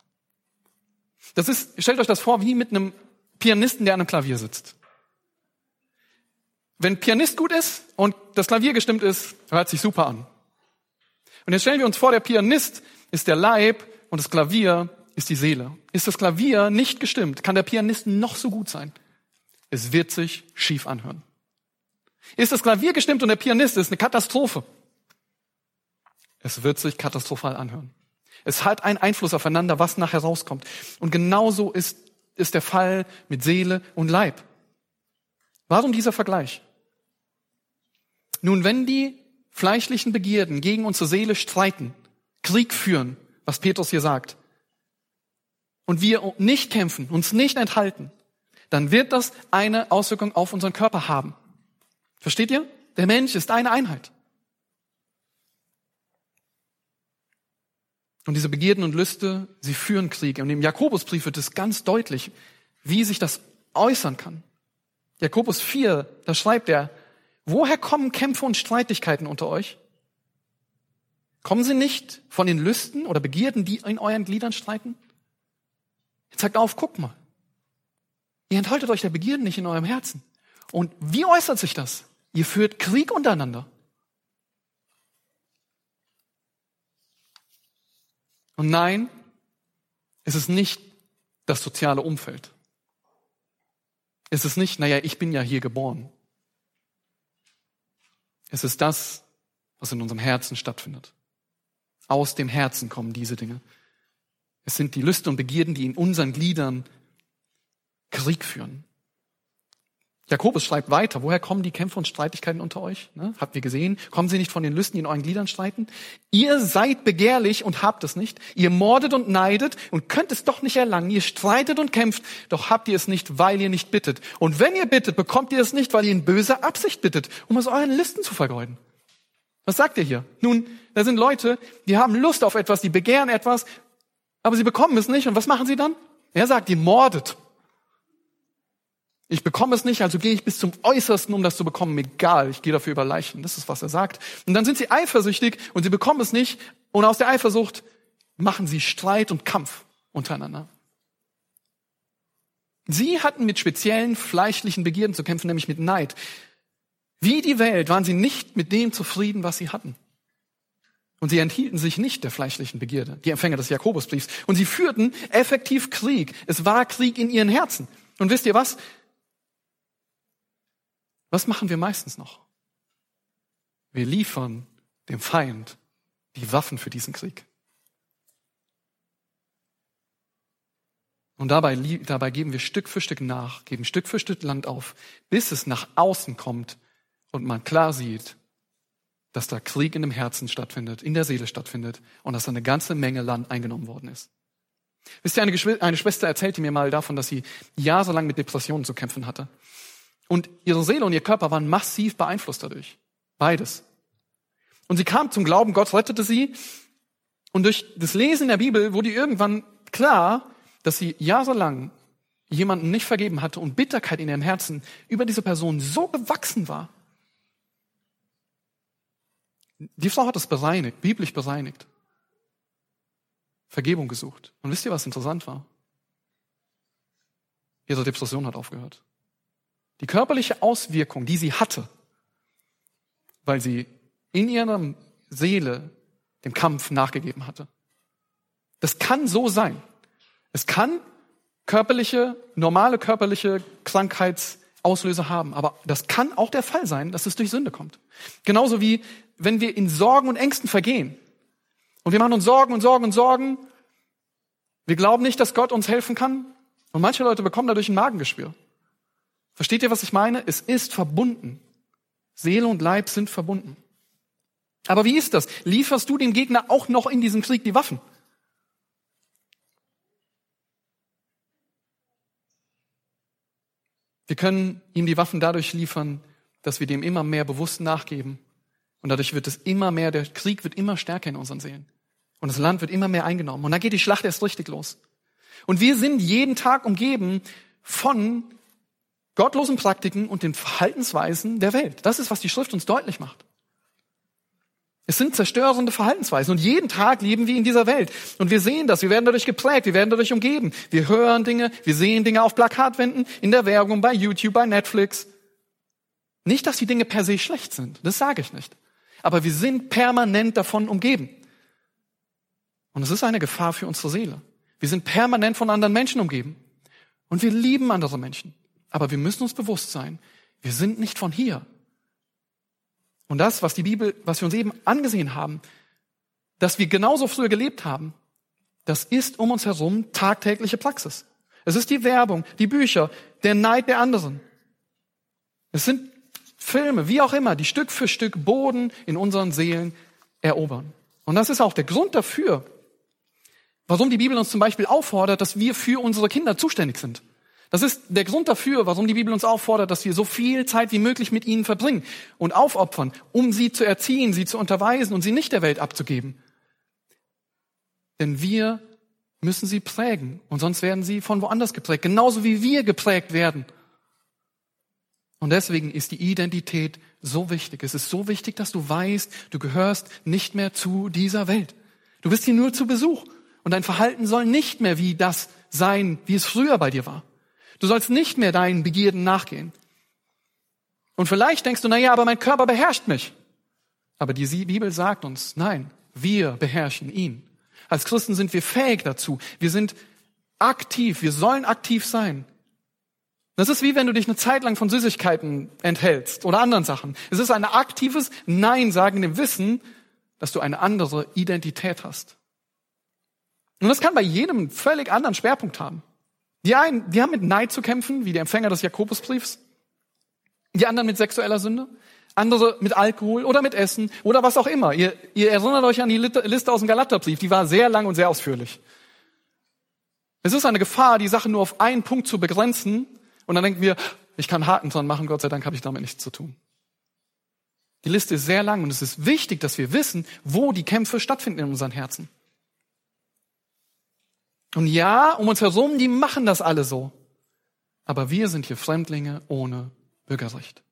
Das ist, stellt euch das vor, wie mit einem Pianisten, der an einem Klavier sitzt. Wenn Pianist gut ist und das Klavier gestimmt ist, hört sich super an. Und jetzt stellen wir uns vor, der Pianist ist der Leib und das Klavier ist die Seele. Ist das Klavier nicht gestimmt, kann der Pianist noch so gut sein. Es wird sich schief anhören. Ist das Klavier gestimmt und der Pianist ist eine Katastrophe. Es wird sich katastrophal anhören. Es hat einen Einfluss aufeinander, was nachher rauskommt. Und genauso ist, ist der Fall mit Seele und Leib. Warum dieser Vergleich? Nun, wenn die fleischlichen Begierden gegen unsere Seele streiten, Krieg führen, was Petrus hier sagt, und wir nicht kämpfen, uns nicht enthalten, dann wird das eine Auswirkung auf unseren Körper haben. Versteht ihr? Der Mensch ist eine Einheit. Und diese Begierden und Lüste, sie führen Krieg. Und im Jakobusbrief wird es ganz deutlich, wie sich das äußern kann. Jakobus 4, da schreibt er, woher kommen Kämpfe und Streitigkeiten unter euch? Kommen sie nicht von den Lüsten oder Begierden, die in euren Gliedern streiten? Jetzt sagt auf, guck mal. Ihr enthaltet euch der Begierden nicht in eurem Herzen. Und wie äußert sich das? Ihr führt Krieg untereinander. Und nein, es ist nicht das soziale Umfeld. Es ist nicht, naja, ich bin ja hier geboren. Es ist das, was in unserem Herzen stattfindet. Aus dem Herzen kommen diese Dinge. Es sind die Lüste und Begierden, die in unseren Gliedern Krieg führen. Jakobus schreibt weiter, woher kommen die Kämpfe und Streitigkeiten unter euch? Ne? Habt ihr gesehen? Kommen sie nicht von den Lüsten, die in euren Gliedern streiten? Ihr seid begehrlich und habt es nicht. Ihr mordet und neidet und könnt es doch nicht erlangen. Ihr streitet und kämpft, doch habt ihr es nicht, weil ihr nicht bittet. Und wenn ihr bittet, bekommt ihr es nicht, weil ihr in böser Absicht bittet, um es euren Listen zu vergeuden. Was sagt ihr hier? Nun, da sind Leute, die haben Lust auf etwas, die begehren etwas, aber sie bekommen es nicht. Und was machen sie dann? Er sagt, ihr mordet. Ich bekomme es nicht, also gehe ich bis zum Äußersten, um das zu bekommen. Egal, ich gehe dafür über Leichen. Das ist, was er sagt. Und dann sind sie eifersüchtig und sie bekommen es nicht. Und aus der Eifersucht machen sie Streit und Kampf untereinander. Sie hatten mit speziellen fleischlichen Begierden zu kämpfen, nämlich mit Neid. Wie die Welt waren sie nicht mit dem zufrieden, was sie hatten. Und sie enthielten sich nicht der fleischlichen Begierde, die Empfänger des Jakobusbriefs. Und sie führten effektiv Krieg. Es war Krieg in ihren Herzen. Und wisst ihr was? Was machen wir meistens noch? Wir liefern dem Feind die Waffen für diesen Krieg. Und dabei, dabei geben wir Stück für Stück nach, geben Stück für Stück Land auf, bis es nach außen kommt und man klar sieht, dass da Krieg in dem Herzen stattfindet, in der Seele stattfindet und dass da eine ganze Menge Land eingenommen worden ist. Wisst ihr, eine, eine Schwester erzählte mir mal davon, dass sie jahrelang mit Depressionen zu kämpfen hatte. Und ihre Seele und ihr Körper waren massiv beeinflusst dadurch. Beides. Und sie kam zum Glauben, Gott rettete sie. Und durch das Lesen der Bibel wurde irgendwann klar, dass sie jahrelang jemanden nicht vergeben hatte und Bitterkeit in ihrem Herzen über diese Person so gewachsen war. Die Frau hat es bereinigt, biblisch bereinigt. Vergebung gesucht. Und wisst ihr, was interessant war? ihre Depression hat aufgehört. Die körperliche Auswirkung, die sie hatte, weil sie in ihrer Seele dem Kampf nachgegeben hatte. Das kann so sein. Es kann körperliche, normale körperliche Krankheitsauslöser haben, aber das kann auch der Fall sein, dass es durch Sünde kommt. Genauso wie wenn wir in Sorgen und Ängsten vergehen. Und wir machen uns Sorgen und Sorgen und Sorgen. Wir glauben nicht, dass Gott uns helfen kann. Und manche Leute bekommen dadurch ein Magengeschwür. Versteht ihr, was ich meine? Es ist verbunden. Seele und Leib sind verbunden. Aber wie ist das? Lieferst du dem Gegner auch noch in diesem Krieg die Waffen? Wir können ihm die Waffen dadurch liefern, dass wir dem immer mehr bewusst nachgeben. Und dadurch wird es immer mehr, der Krieg wird immer stärker in unseren Seelen. Und das Land wird immer mehr eingenommen. Und dann geht die Schlacht erst richtig los. Und wir sind jeden Tag umgeben von gottlosen Praktiken und den Verhaltensweisen der Welt. Das ist, was die Schrift uns deutlich macht. Es sind zerstörende Verhaltensweisen und jeden Tag leben wir in dieser Welt. Und wir sehen das, wir werden dadurch geprägt, wir werden dadurch umgeben. Wir hören Dinge, wir sehen Dinge auf Plakatwänden, in der Werbung, bei YouTube, bei Netflix. Nicht, dass die Dinge per se schlecht sind, das sage ich nicht. Aber wir sind permanent davon umgeben. Und es ist eine Gefahr für unsere Seele. Wir sind permanent von anderen Menschen umgeben. Und wir lieben andere Menschen. Aber wir müssen uns bewusst sein, wir sind nicht von hier. Und das, was die Bibel, was wir uns eben angesehen haben, dass wir genauso früher gelebt haben, das ist um uns herum tagtägliche Praxis. Es ist die Werbung, die Bücher, der Neid der anderen. Es sind Filme, wie auch immer, die Stück für Stück Boden in unseren Seelen erobern. Und das ist auch der Grund dafür, Warum die Bibel uns zum Beispiel auffordert, dass wir für unsere Kinder zuständig sind. Das ist der Grund dafür, warum die Bibel uns auffordert, dass wir so viel Zeit wie möglich mit ihnen verbringen und aufopfern, um sie zu erziehen, sie zu unterweisen und sie nicht der Welt abzugeben. Denn wir müssen sie prägen und sonst werden sie von woanders geprägt, genauso wie wir geprägt werden. Und deswegen ist die Identität so wichtig. Es ist so wichtig, dass du weißt, du gehörst nicht mehr zu dieser Welt. Du bist hier nur zu Besuch. Und dein Verhalten soll nicht mehr wie das sein, wie es früher bei dir war. Du sollst nicht mehr deinen Begierden nachgehen. Und vielleicht denkst du, na ja, aber mein Körper beherrscht mich. Aber die Bibel sagt uns, nein, wir beherrschen ihn. Als Christen sind wir fähig dazu. Wir sind aktiv. Wir sollen aktiv sein. Das ist wie wenn du dich eine Zeit lang von Süßigkeiten enthältst oder anderen Sachen. Es ist ein aktives Nein sagen im Wissen, dass du eine andere Identität hast. Und das kann bei jedem völlig anderen Schwerpunkt haben. Die einen, die haben mit Neid zu kämpfen, wie die Empfänger des Jakobusbriefs. Die anderen mit sexueller Sünde. Andere mit Alkohol oder mit Essen oder was auch immer. Ihr, ihr erinnert euch an die Liste aus dem Galaterbrief. Die war sehr lang und sehr ausführlich. Es ist eine Gefahr, die Sache nur auf einen Punkt zu begrenzen. Und dann denken wir, ich kann Haken dran machen, Gott sei Dank habe ich damit nichts zu tun. Die Liste ist sehr lang und es ist wichtig, dass wir wissen, wo die Kämpfe stattfinden in unseren Herzen. Und ja, um uns herum, die machen das alle so. Aber wir sind hier Fremdlinge ohne Bürgerrecht.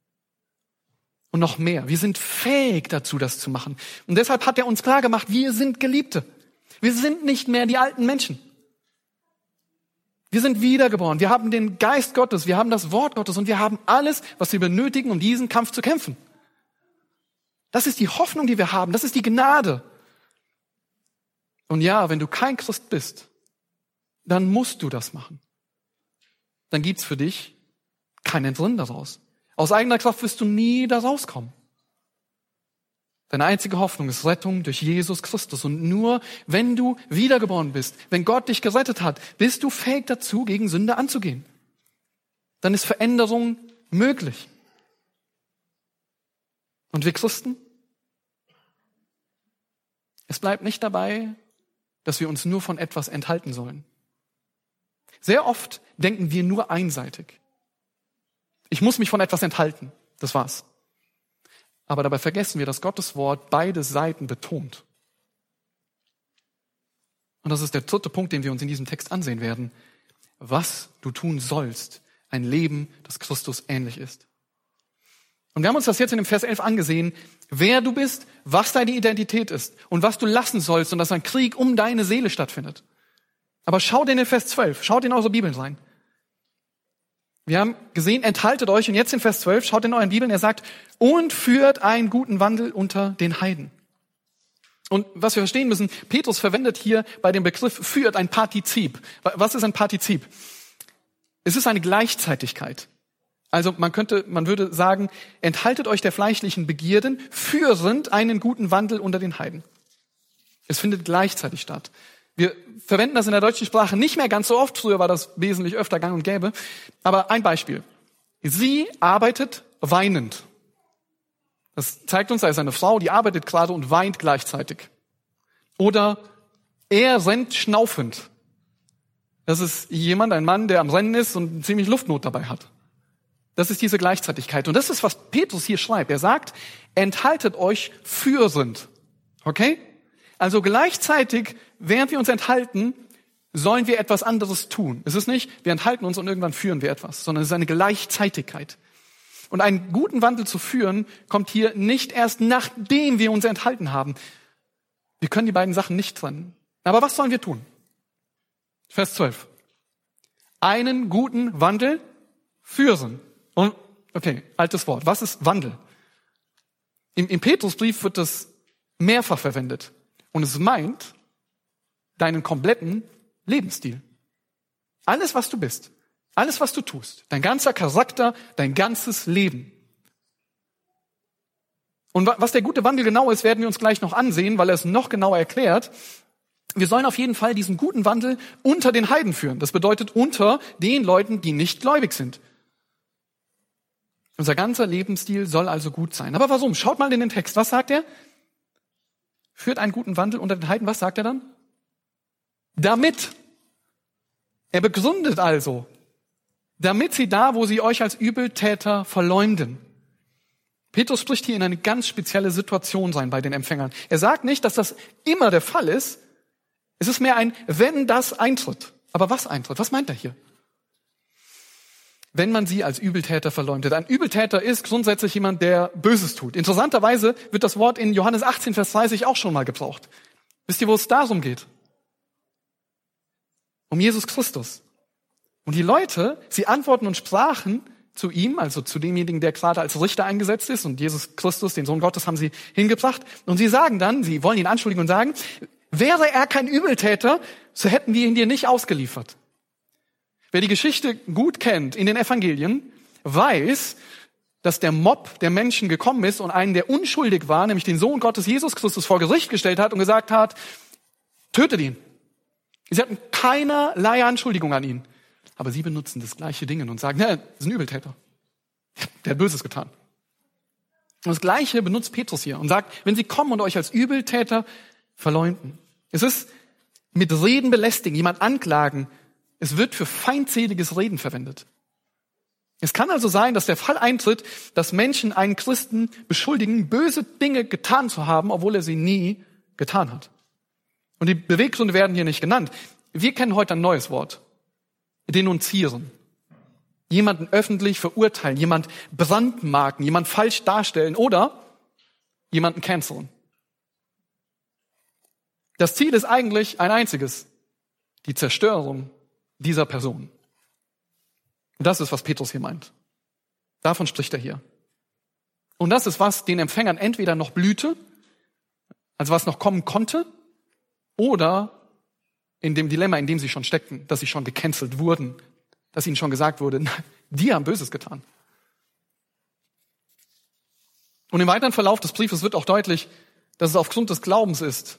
Und noch mehr. Wir sind fähig dazu, das zu machen. Und deshalb hat er uns klar gemacht, wir sind Geliebte. Wir sind nicht mehr die alten Menschen. Wir sind wiedergeboren. Wir haben den Geist Gottes. Wir haben das Wort Gottes und wir haben alles, was wir benötigen, um diesen Kampf zu kämpfen. Das ist die Hoffnung, die wir haben. Das ist die Gnade. Und ja, wenn du kein Christ bist, dann musst du das machen. Dann gibt's für dich keinen Sinn daraus. Aus eigener Kraft wirst du nie da rauskommen. Deine einzige Hoffnung ist Rettung durch Jesus Christus. Und nur wenn du wiedergeboren bist, wenn Gott dich gerettet hat, bist du fähig dazu, gegen Sünde anzugehen. Dann ist Veränderung möglich. Und wir Christen? Es bleibt nicht dabei, dass wir uns nur von etwas enthalten sollen. Sehr oft denken wir nur einseitig. Ich muss mich von etwas enthalten. Das war's. Aber dabei vergessen wir, dass Gottes Wort beide Seiten betont. Und das ist der dritte Punkt, den wir uns in diesem Text ansehen werden. Was du tun sollst, ein Leben, das Christus ähnlich ist. Und wir haben uns das jetzt in dem Vers 11 angesehen, wer du bist, was deine Identität ist und was du lassen sollst und dass ein Krieg um deine Seele stattfindet. Aber schaut in den Vers 12, schaut in eure Bibeln rein. Wir haben gesehen, enthaltet euch, und jetzt in Vers 12, schaut in euren Bibeln, er sagt, und führt einen guten Wandel unter den Heiden. Und was wir verstehen müssen, Petrus verwendet hier bei dem Begriff führt ein Partizip. Was ist ein Partizip? Es ist eine Gleichzeitigkeit. Also man könnte, man würde sagen, enthaltet euch der fleischlichen Begierden, führend einen guten Wandel unter den Heiden. Es findet gleichzeitig statt. Wir verwenden das in der deutschen Sprache nicht mehr ganz so oft. Früher war das wesentlich öfter gang und gäbe. Aber ein Beispiel. Sie arbeitet weinend. Das zeigt uns, da ist eine Frau, die arbeitet gerade und weint gleichzeitig. Oder er rennt schnaufend. Das ist jemand, ein Mann, der am Rennen ist und ziemlich Luftnot dabei hat. Das ist diese Gleichzeitigkeit. Und das ist, was Petrus hier schreibt. Er sagt, enthaltet euch führend. Okay? Also gleichzeitig, während wir uns enthalten, sollen wir etwas anderes tun. Es ist nicht, wir enthalten uns und irgendwann führen wir etwas, sondern es ist eine Gleichzeitigkeit. Und einen guten Wandel zu führen, kommt hier nicht erst nachdem wir uns enthalten haben. Wir können die beiden Sachen nicht trennen. Aber was sollen wir tun? Vers 12. Einen guten Wandel führen. Und, okay, altes Wort. Was ist Wandel? Im, im Petrusbrief wird das mehrfach verwendet. Und es meint deinen kompletten Lebensstil. Alles, was du bist. Alles, was du tust, dein ganzer Charakter, dein ganzes Leben. Und was der gute Wandel genau ist, werden wir uns gleich noch ansehen, weil er es noch genauer erklärt. Wir sollen auf jeden Fall diesen guten Wandel unter den Heiden führen. Das bedeutet unter den Leuten, die nicht gläubig sind. Unser ganzer Lebensstil soll also gut sein. Aber warum? Schaut mal in den Text. Was sagt er? Führt einen guten Wandel unter den Heiden. Was sagt er dann? Damit. Er begründet also, damit sie da, wo sie euch als Übeltäter verleumden. Petrus spricht hier in eine ganz spezielle Situation sein bei den Empfängern. Er sagt nicht, dass das immer der Fall ist. Es ist mehr ein, wenn das eintritt. Aber was eintritt? Was meint er hier? Wenn man sie als Übeltäter verleumdet. Ein Übeltäter ist grundsätzlich jemand, der Böses tut. Interessanterweise wird das Wort in Johannes 18, Vers 30 auch schon mal gebraucht. Wisst ihr, wo es darum geht? Um Jesus Christus. Und die Leute, sie antworten und sprachen zu ihm, also zu demjenigen, der gerade als Richter eingesetzt ist, und Jesus Christus, den Sohn Gottes, haben sie hingebracht. Und sie sagen dann, sie wollen ihn anschuldigen und sagen, wäre er kein Übeltäter, so hätten wir ihn dir nicht ausgeliefert. Wer die Geschichte gut kennt in den Evangelien, weiß, dass der Mob der Menschen gekommen ist und einen, der unschuldig war, nämlich den Sohn Gottes Jesus Christus vor Gericht gestellt hat und gesagt hat, tötet ihn. Sie hatten keinerlei Anschuldigung an ihn. Aber sie benutzen das gleiche Ding und sagen, ja, das ist ein Übeltäter. Der hat Böses getan. Und das Gleiche benutzt Petrus hier und sagt, wenn sie kommen und euch als Übeltäter verleumden. Es ist mit Reden belästigen, jemand anklagen. Es wird für feindseliges Reden verwendet. Es kann also sein, dass der Fall eintritt, dass Menschen einen Christen beschuldigen, böse Dinge getan zu haben, obwohl er sie nie getan hat. Und die Beweggründe werden hier nicht genannt. Wir kennen heute ein neues Wort denunzieren. Jemanden öffentlich verurteilen, jemand brandmarken, jemand falsch darstellen oder jemanden canceln. Das Ziel ist eigentlich ein einziges, die Zerstörung dieser Person. Und das ist, was Petrus hier meint. Davon spricht er hier. Und das ist, was den Empfängern entweder noch blühte, also was noch kommen konnte, oder in dem Dilemma, in dem sie schon steckten, dass sie schon gecancelt wurden, dass ihnen schon gesagt wurde, die haben Böses getan. Und im weiteren Verlauf des Briefes wird auch deutlich, dass es aufgrund des Glaubens ist,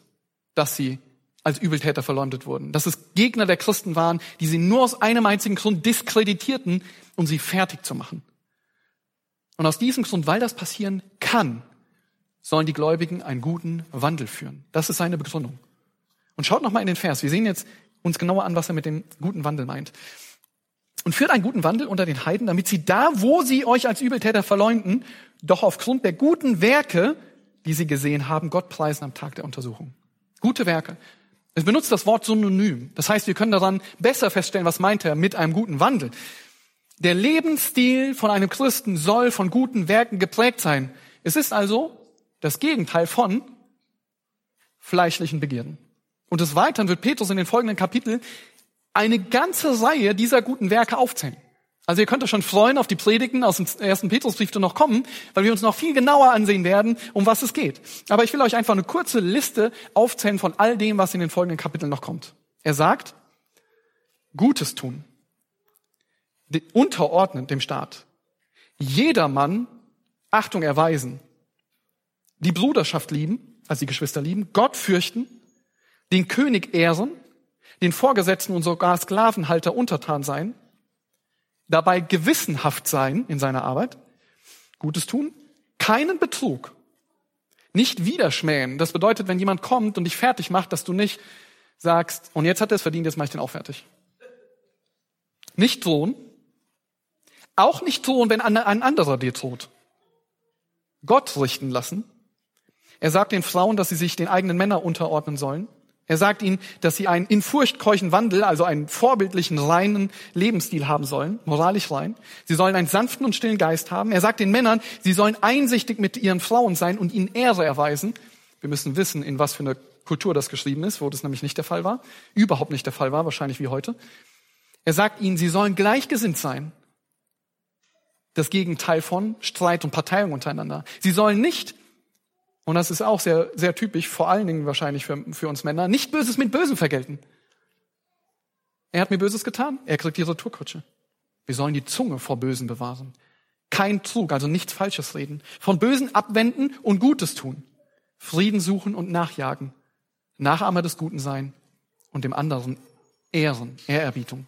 dass sie als Übeltäter verleumdet wurden. Dass es Gegner der Christen waren, die sie nur aus einem einzigen Grund diskreditierten, um sie fertig zu machen. Und aus diesem Grund, weil das passieren kann, sollen die Gläubigen einen guten Wandel führen. Das ist seine Begründung. Und schaut noch mal in den Vers. Wir sehen jetzt uns genauer an, was er mit dem guten Wandel meint. Und führt einen guten Wandel unter den Heiden, damit sie da, wo sie euch als Übeltäter verleumden, doch aufgrund der guten Werke, die sie gesehen haben, Gott preisen am Tag der Untersuchung. Gute Werke. Es benutzt das Wort synonym. Das heißt, wir können daran besser feststellen, was meint er mit einem guten Wandel. Der Lebensstil von einem Christen soll von guten Werken geprägt sein. Es ist also das Gegenteil von fleischlichen Begierden. Und des Weiteren wird Petrus in den folgenden Kapiteln eine ganze Reihe dieser guten Werke aufzählen. Also ihr könnt euch schon freuen auf die Predigten aus dem ersten Petrusbrief, die noch kommen, weil wir uns noch viel genauer ansehen werden, um was es geht. Aber ich will euch einfach eine kurze Liste aufzählen von all dem, was in den folgenden Kapiteln noch kommt. Er sagt, Gutes tun, unterordnen dem Staat, jedermann Achtung erweisen, die Bruderschaft lieben, also die Geschwister lieben, Gott fürchten, den König ehren, den Vorgesetzten und sogar Sklavenhalter untertan sein, dabei gewissenhaft sein in seiner Arbeit, Gutes tun, keinen Betrug, nicht widerschmähen. Das bedeutet, wenn jemand kommt und dich fertig macht, dass du nicht sagst, und jetzt hat er es verdient, jetzt mache ich den auch fertig. Nicht drohen, auch nicht drohen, wenn ein anderer dir droht. Gott richten lassen. Er sagt den Frauen, dass sie sich den eigenen Männern unterordnen sollen. Er sagt ihnen, dass sie einen in Furcht keuchen Wandel, also einen vorbildlichen, reinen Lebensstil haben sollen, moralisch rein. Sie sollen einen sanften und stillen Geist haben. Er sagt den Männern, sie sollen einsichtig mit ihren Frauen sein und ihnen Ehre erweisen. Wir müssen wissen, in was für eine Kultur das geschrieben ist, wo das nämlich nicht der Fall war. Überhaupt nicht der Fall war, wahrscheinlich wie heute. Er sagt ihnen, sie sollen gleichgesinnt sein. Das Gegenteil von Streit und Parteiung untereinander. Sie sollen nicht und das ist auch sehr, sehr typisch, vor allen Dingen wahrscheinlich für, für uns Männer, nicht Böses mit Bösem vergelten. Er hat mir Böses getan, er kriegt die Retourkutsche. Wir sollen die Zunge vor Bösen bewahren. Kein Trug, also nichts Falsches reden. Von Bösen abwenden und Gutes tun. Frieden suchen und nachjagen. Nachahmer des Guten sein und dem anderen ehren, Ehrerbietung.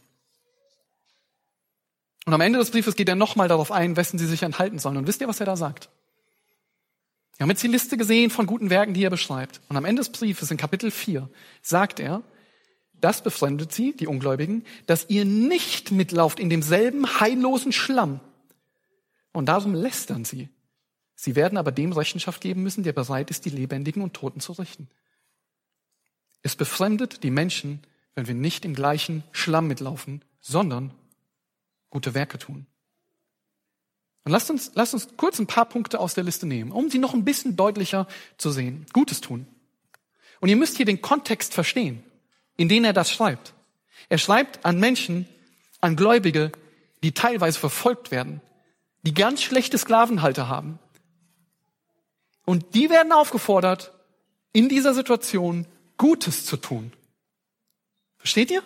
Und am Ende des Briefes geht er nochmal darauf ein, wessen sie sich enthalten sollen. Und wisst ihr, was er da sagt? Wir haben jetzt die Liste gesehen von guten Werken, die er beschreibt. Und am Ende des Briefes in Kapitel 4 sagt er, das befremdet sie, die Ungläubigen, dass ihr nicht mitlauft in demselben heillosen Schlamm. Und darum lästern sie. Sie werden aber dem Rechenschaft geben müssen, der bereit ist, die Lebendigen und Toten zu richten. Es befremdet die Menschen, wenn wir nicht im gleichen Schlamm mitlaufen, sondern gute Werke tun. Und lasst uns, lasst uns kurz ein paar Punkte aus der Liste nehmen, um sie noch ein bisschen deutlicher zu sehen. Gutes tun. Und ihr müsst hier den Kontext verstehen, in den er das schreibt. Er schreibt an Menschen, an Gläubige, die teilweise verfolgt werden, die ganz schlechte Sklavenhalter haben. Und die werden aufgefordert, in dieser Situation Gutes zu tun. Versteht ihr?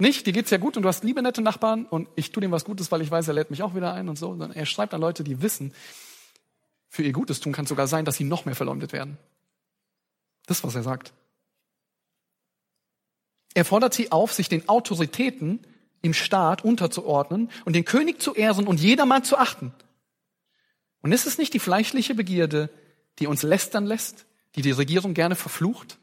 Nicht, dir geht's ja gut und du hast liebe, nette Nachbarn und ich tue dem was Gutes, weil ich weiß, er lädt mich auch wieder ein und so. Sondern er schreibt an Leute, die wissen, für ihr Gutes tun kann sogar sein, dass sie noch mehr verleumdet werden. Das was er sagt. Er fordert sie auf, sich den Autoritäten im Staat unterzuordnen und den König zu ehren und jedermann zu achten. Und ist es nicht die fleischliche Begierde, die uns lästern lässt, die die Regierung gerne verflucht?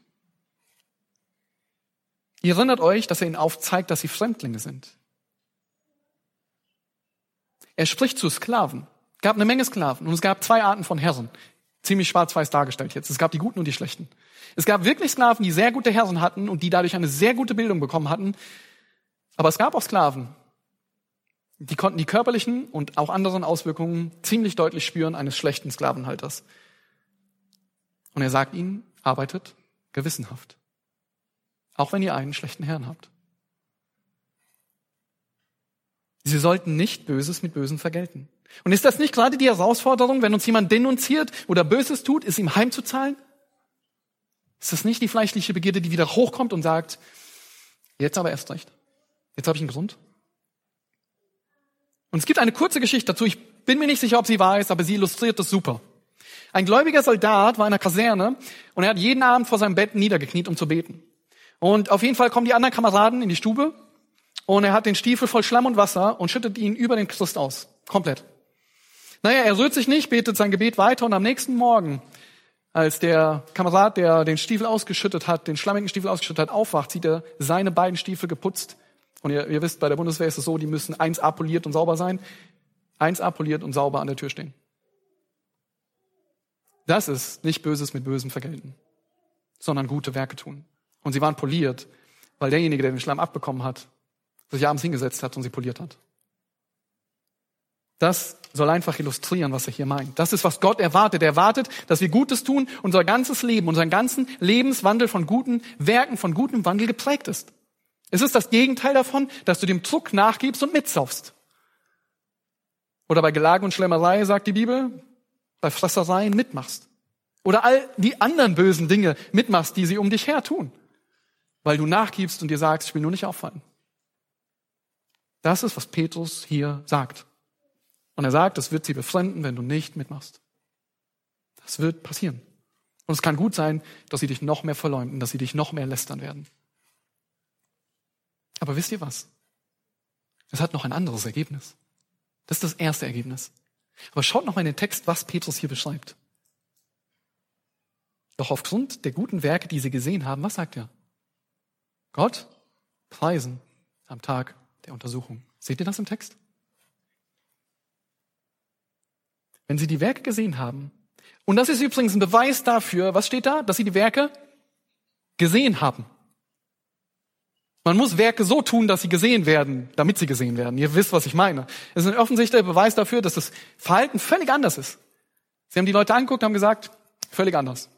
Ihr erinnert euch, dass er ihnen aufzeigt, dass sie Fremdlinge sind. Er spricht zu Sklaven. Es gab eine Menge Sklaven und es gab zwei Arten von Herren. Ziemlich schwarz-weiß dargestellt jetzt. Es gab die Guten und die Schlechten. Es gab wirklich Sklaven, die sehr gute Herren hatten und die dadurch eine sehr gute Bildung bekommen hatten. Aber es gab auch Sklaven, die konnten die körperlichen und auch anderen Auswirkungen ziemlich deutlich spüren eines schlechten Sklavenhalters. Und er sagt ihnen, arbeitet gewissenhaft. Auch wenn ihr einen schlechten Herrn habt. Sie sollten nicht Böses mit Bösen vergelten. Und ist das nicht gerade die Herausforderung, wenn uns jemand denunziert oder Böses tut, ist ihm heimzuzahlen? Ist das nicht die fleischliche Begierde, die wieder hochkommt und sagt, jetzt aber erst recht. Jetzt habe ich einen Grund. Und es gibt eine kurze Geschichte dazu. Ich bin mir nicht sicher, ob sie wahr ist, aber sie illustriert das super. Ein gläubiger Soldat war in einer Kaserne und er hat jeden Abend vor seinem Bett niedergekniet, um zu beten. Und auf jeden Fall kommen die anderen Kameraden in die Stube und er hat den Stiefel voll Schlamm und Wasser und schüttet ihn über den Christ aus. Komplett. Naja, er rührt sich nicht, betet sein Gebet weiter und am nächsten Morgen, als der Kamerad, der den Stiefel ausgeschüttet hat, den schlammigen Stiefel ausgeschüttet hat, aufwacht, sieht er seine beiden Stiefel geputzt. Und ihr, ihr wisst, bei der Bundeswehr ist es so, die müssen eins poliert und sauber sein, eins poliert und sauber an der Tür stehen. Das ist nicht Böses mit Bösem vergelten, sondern gute Werke tun. Und sie waren poliert, weil derjenige, der den Schlamm abbekommen hat, sich abends hingesetzt hat und sie poliert hat. Das soll einfach illustrieren, was er hier meint. Das ist, was Gott erwartet. Er erwartet, dass wir Gutes tun, unser ganzes Leben, unseren ganzen Lebenswandel von guten Werken, von gutem Wandel geprägt ist. Es ist das Gegenteil davon, dass du dem Druck nachgibst und mitsaufst. Oder bei Gelage und Schlemmerei, sagt die Bibel, bei Fressereien mitmachst. Oder all die anderen bösen Dinge mitmachst, die sie um dich her tun. Weil du nachgibst und dir sagst, ich will nur nicht auffallen. Das ist, was Petrus hier sagt. Und er sagt, es wird sie befremden, wenn du nicht mitmachst. Das wird passieren. Und es kann gut sein, dass sie dich noch mehr verleumden, dass sie dich noch mehr lästern werden. Aber wisst ihr was? Es hat noch ein anderes Ergebnis. Das ist das erste Ergebnis. Aber schaut noch mal in den Text, was Petrus hier beschreibt. Doch aufgrund der guten Werke, die sie gesehen haben, was sagt er? Gott preisen am Tag der Untersuchung. Seht ihr das im Text? Wenn sie die Werke gesehen haben, und das ist übrigens ein Beweis dafür, was steht da? Dass sie die Werke gesehen haben. Man muss Werke so tun, dass sie gesehen werden, damit sie gesehen werden. Ihr wisst, was ich meine. Es ist ein offensichtlicher Beweis dafür, dass das Verhalten völlig anders ist. Sie haben die Leute angeguckt und haben gesagt, völlig anders.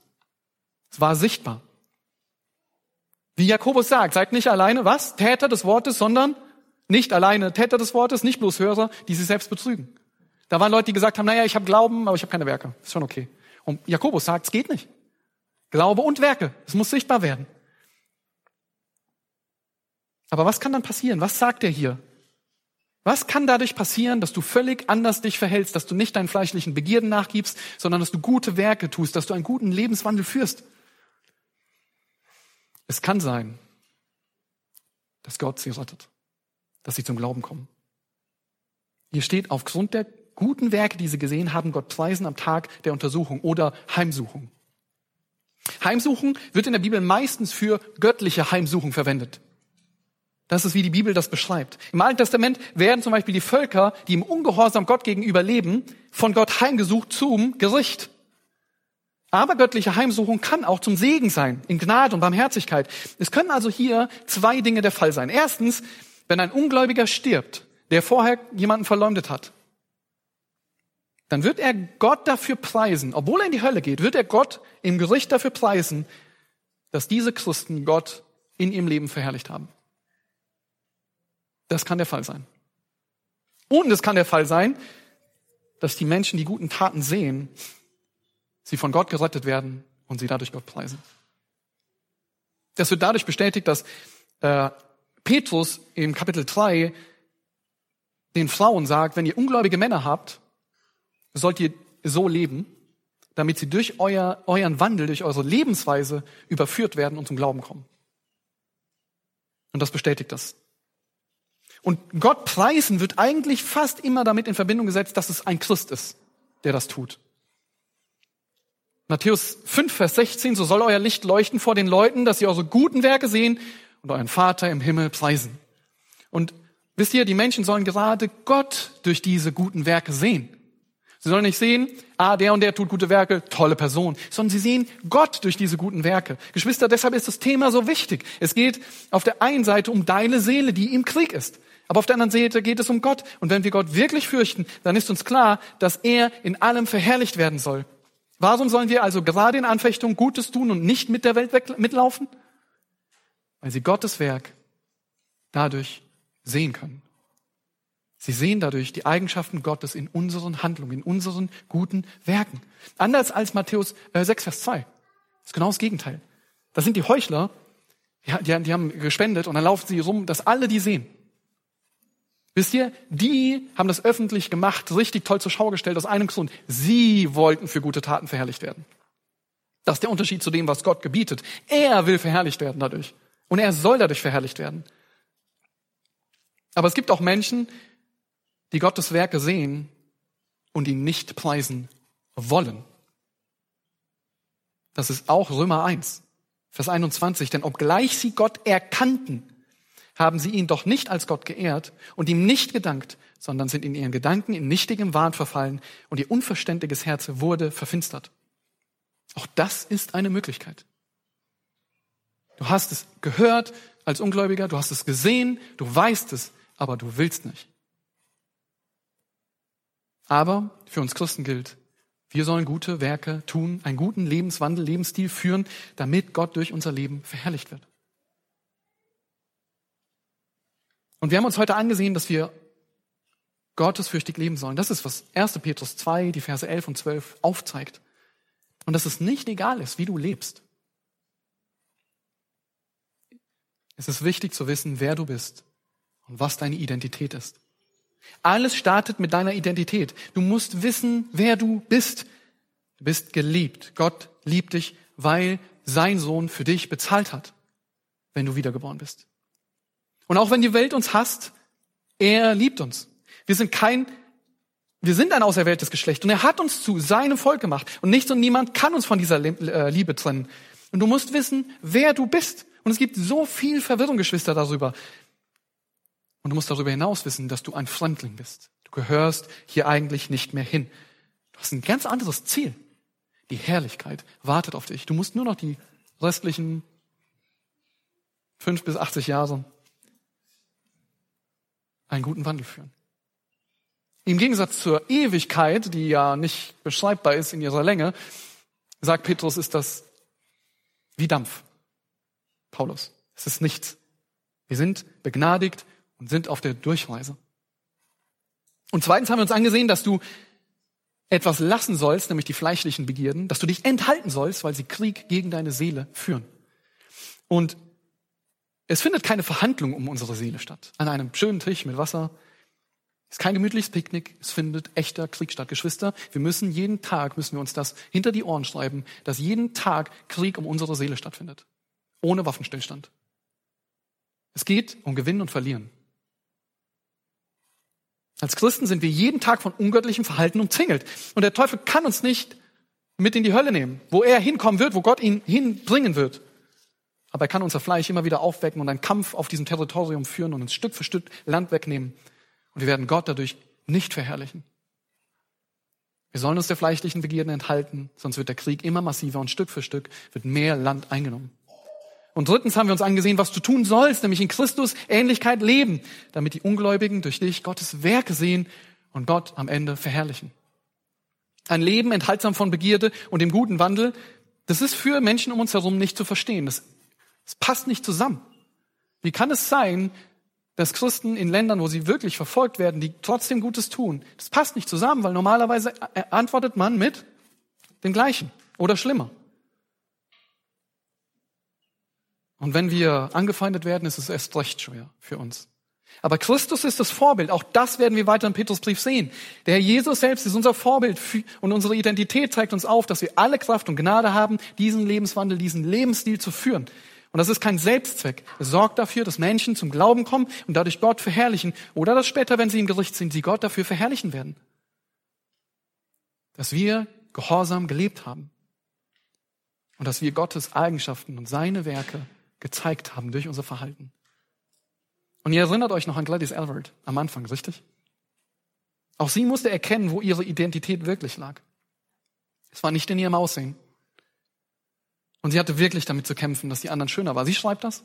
Es war sichtbar. Wie Jakobus sagt, seid nicht alleine, was? Täter des Wortes, sondern nicht alleine Täter des Wortes, nicht bloß Hörer, die sich selbst betrügen. Da waren Leute, die gesagt haben, naja, ich habe Glauben, aber ich habe keine Werke. Ist schon okay. Und Jakobus sagt, es geht nicht. Glaube und Werke, es muss sichtbar werden. Aber was kann dann passieren? Was sagt er hier? Was kann dadurch passieren, dass du völlig anders dich verhältst, dass du nicht deinen fleischlichen Begierden nachgibst, sondern dass du gute Werke tust, dass du einen guten Lebenswandel führst? Es kann sein, dass Gott sie rettet, dass sie zum Glauben kommen. Hier steht, aufgrund der guten Werke, die sie gesehen haben, Gott preisen am Tag der Untersuchung oder Heimsuchung. Heimsuchung wird in der Bibel meistens für göttliche Heimsuchung verwendet. Das ist, wie die Bibel das beschreibt. Im Alten Testament werden zum Beispiel die Völker, die im Ungehorsam Gott gegenüber leben, von Gott heimgesucht zum Gericht. Aber göttliche Heimsuchung kann auch zum Segen sein, in Gnade und Barmherzigkeit. Es können also hier zwei Dinge der Fall sein. Erstens, wenn ein Ungläubiger stirbt, der vorher jemanden verleumdet hat, dann wird er Gott dafür preisen, obwohl er in die Hölle geht, wird er Gott im Gericht dafür preisen, dass diese Christen Gott in ihrem Leben verherrlicht haben. Das kann der Fall sein. Und es kann der Fall sein, dass die Menschen die guten Taten sehen sie von Gott gerettet werden und sie dadurch Gott preisen. Das wird dadurch bestätigt, dass äh, Petrus im Kapitel 3 den Frauen sagt, wenn ihr ungläubige Männer habt, sollt ihr so leben, damit sie durch euer, euren Wandel, durch eure Lebensweise überführt werden und zum Glauben kommen. Und das bestätigt das. Und Gott preisen wird eigentlich fast immer damit in Verbindung gesetzt, dass es ein Christ ist, der das tut. Matthäus 5, Vers 16, so soll euer Licht leuchten vor den Leuten, dass sie eure guten Werke sehen und euren Vater im Himmel preisen. Und wisst ihr, die Menschen sollen gerade Gott durch diese guten Werke sehen. Sie sollen nicht sehen, ah, der und der tut gute Werke, tolle Person, sondern sie sehen Gott durch diese guten Werke. Geschwister, deshalb ist das Thema so wichtig. Es geht auf der einen Seite um deine Seele, die im Krieg ist. Aber auf der anderen Seite geht es um Gott. Und wenn wir Gott wirklich fürchten, dann ist uns klar, dass er in allem verherrlicht werden soll. Warum sollen wir also gerade in Anfechtungen Gutes tun und nicht mit der Welt mitlaufen? Weil sie Gottes Werk dadurch sehen können. Sie sehen dadurch die Eigenschaften Gottes in unseren Handlungen, in unseren guten Werken. Anders als Matthäus 6, äh, Vers 2. Das ist genau das Gegenteil. Das sind die Heuchler, die, die haben gespendet und dann laufen sie rum, dass alle die sehen. Wisst ihr, die haben das öffentlich gemacht, richtig toll zur Schau gestellt, aus einem Grund. Sie wollten für gute Taten verherrlicht werden. Das ist der Unterschied zu dem, was Gott gebietet. Er will verherrlicht werden dadurch. Und er soll dadurch verherrlicht werden. Aber es gibt auch Menschen, die Gottes Werke sehen und ihn nicht preisen wollen. Das ist auch Römer 1, Vers 21. Denn obgleich sie Gott erkannten, haben sie ihn doch nicht als Gott geehrt und ihm nicht gedankt, sondern sind in ihren Gedanken in nichtigem Wahn verfallen und ihr unverständiges Herz wurde verfinstert. Auch das ist eine Möglichkeit. Du hast es gehört als Ungläubiger, du hast es gesehen, du weißt es, aber du willst nicht. Aber für uns Christen gilt, wir sollen gute Werke tun, einen guten Lebenswandel, Lebensstil führen, damit Gott durch unser Leben verherrlicht wird. Und wir haben uns heute angesehen, dass wir gottesfürchtig leben sollen. Das ist, was 1. Petrus 2, die Verse 11 und 12 aufzeigt. Und dass es nicht egal ist, wie du lebst. Es ist wichtig zu wissen, wer du bist und was deine Identität ist. Alles startet mit deiner Identität. Du musst wissen, wer du bist. Du bist geliebt. Gott liebt dich, weil sein Sohn für dich bezahlt hat, wenn du wiedergeboren bist. Und auch wenn die Welt uns hasst, er liebt uns. Wir sind kein, wir sind ein auserwähltes Geschlecht und er hat uns zu seinem Volk gemacht und nichts und niemand kann uns von dieser äh, Liebe trennen. Und du musst wissen, wer du bist. Und es gibt so viel Verwirrung, Geschwister, darüber. Und du musst darüber hinaus wissen, dass du ein Fremdling bist. Du gehörst hier eigentlich nicht mehr hin. Du hast ein ganz anderes Ziel. Die Herrlichkeit wartet auf dich. Du musst nur noch die restlichen fünf bis achtzig Jahre einen guten Wandel führen. Im Gegensatz zur Ewigkeit, die ja nicht beschreibbar ist in ihrer Länge, sagt Petrus, ist das wie Dampf. Paulus, es ist nichts. Wir sind begnadigt und sind auf der Durchreise. Und zweitens haben wir uns angesehen, dass du etwas lassen sollst, nämlich die fleischlichen Begierden, dass du dich enthalten sollst, weil sie Krieg gegen deine Seele führen. Und es findet keine Verhandlung um unsere Seele statt. An einem schönen Tisch mit Wasser. Es ist kein gemütliches Picknick. Es findet echter Krieg statt. Geschwister, wir müssen jeden Tag, müssen wir uns das hinter die Ohren schreiben, dass jeden Tag Krieg um unsere Seele stattfindet. Ohne Waffenstillstand. Es geht um Gewinnen und Verlieren. Als Christen sind wir jeden Tag von ungöttlichem Verhalten umzingelt. Und der Teufel kann uns nicht mit in die Hölle nehmen, wo er hinkommen wird, wo Gott ihn hinbringen wird. Aber er kann unser Fleisch immer wieder aufwecken und einen Kampf auf diesem Territorium führen und uns Stück für Stück Land wegnehmen. Und wir werden Gott dadurch nicht verherrlichen. Wir sollen uns der fleischlichen Begierden enthalten, sonst wird der Krieg immer massiver und Stück für Stück wird mehr Land eingenommen. Und drittens haben wir uns angesehen, was du tun sollst, nämlich in Christus Ähnlichkeit leben, damit die Ungläubigen durch dich Gottes Werke sehen und Gott am Ende verherrlichen. Ein Leben enthaltsam von Begierde und dem guten Wandel, das ist für Menschen um uns herum nicht zu verstehen. Das es passt nicht zusammen. Wie kann es sein, dass Christen in Ländern, wo sie wirklich verfolgt werden, die trotzdem Gutes tun, das passt nicht zusammen, weil normalerweise antwortet man mit dem Gleichen oder schlimmer. Und wenn wir angefeindet werden, ist es erst recht schwer für uns. Aber Christus ist das Vorbild. Auch das werden wir weiter im Petrusbrief sehen. Der Herr Jesus selbst ist unser Vorbild und unsere Identität zeigt uns auf, dass wir alle Kraft und Gnade haben, diesen Lebenswandel, diesen Lebensstil zu führen. Und das ist kein Selbstzweck. Es sorgt dafür, dass Menschen zum Glauben kommen und dadurch Gott verherrlichen. Oder dass später, wenn sie im Gericht sind, sie Gott dafür verherrlichen werden. Dass wir gehorsam gelebt haben. Und dass wir Gottes Eigenschaften und seine Werke gezeigt haben durch unser Verhalten. Und ihr erinnert euch noch an Gladys Elvert am Anfang, richtig? Auch sie musste erkennen, wo ihre Identität wirklich lag. Es war nicht in ihrem Aussehen. Und sie hatte wirklich damit zu kämpfen, dass die anderen schöner waren. Sie schreibt das,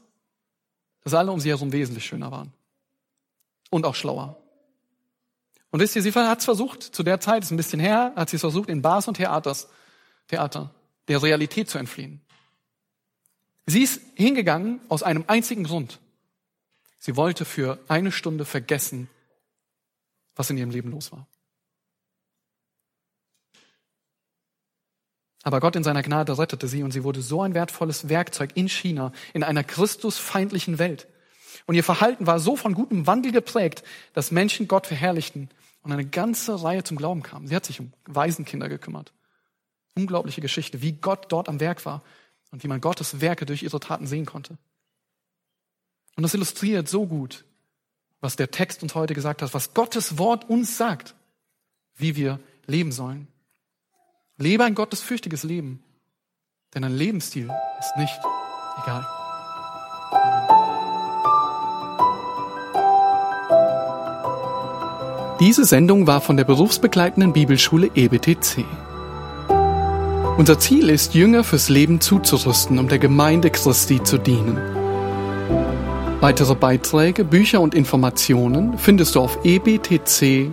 dass alle um sie herum wesentlich schöner waren. Und auch schlauer. Und wisst ihr, sie hat es versucht, zu der Zeit, ist ein bisschen her, hat sie es versucht, in Bars und Theaters, Theater, der Realität zu entfliehen. Sie ist hingegangen aus einem einzigen Grund. Sie wollte für eine Stunde vergessen, was in ihrem Leben los war. Aber Gott in seiner Gnade rettete sie und sie wurde so ein wertvolles Werkzeug in China, in einer christusfeindlichen Welt. Und ihr Verhalten war so von gutem Wandel geprägt, dass Menschen Gott verherrlichten und eine ganze Reihe zum Glauben kam. Sie hat sich um Waisenkinder gekümmert. Unglaubliche Geschichte, wie Gott dort am Werk war und wie man Gottes Werke durch ihre Taten sehen konnte. Und das illustriert so gut, was der Text uns heute gesagt hat, was Gottes Wort uns sagt, wie wir leben sollen. Lebe ein gottesfürchtiges Leben, denn ein Lebensstil ist nicht egal. Diese Sendung war von der berufsbegleitenden Bibelschule EBTC. Unser Ziel ist, Jünger fürs Leben zuzurüsten, um der Gemeinde Christi zu dienen. Weitere Beiträge, Bücher und Informationen findest du auf ebtc.org.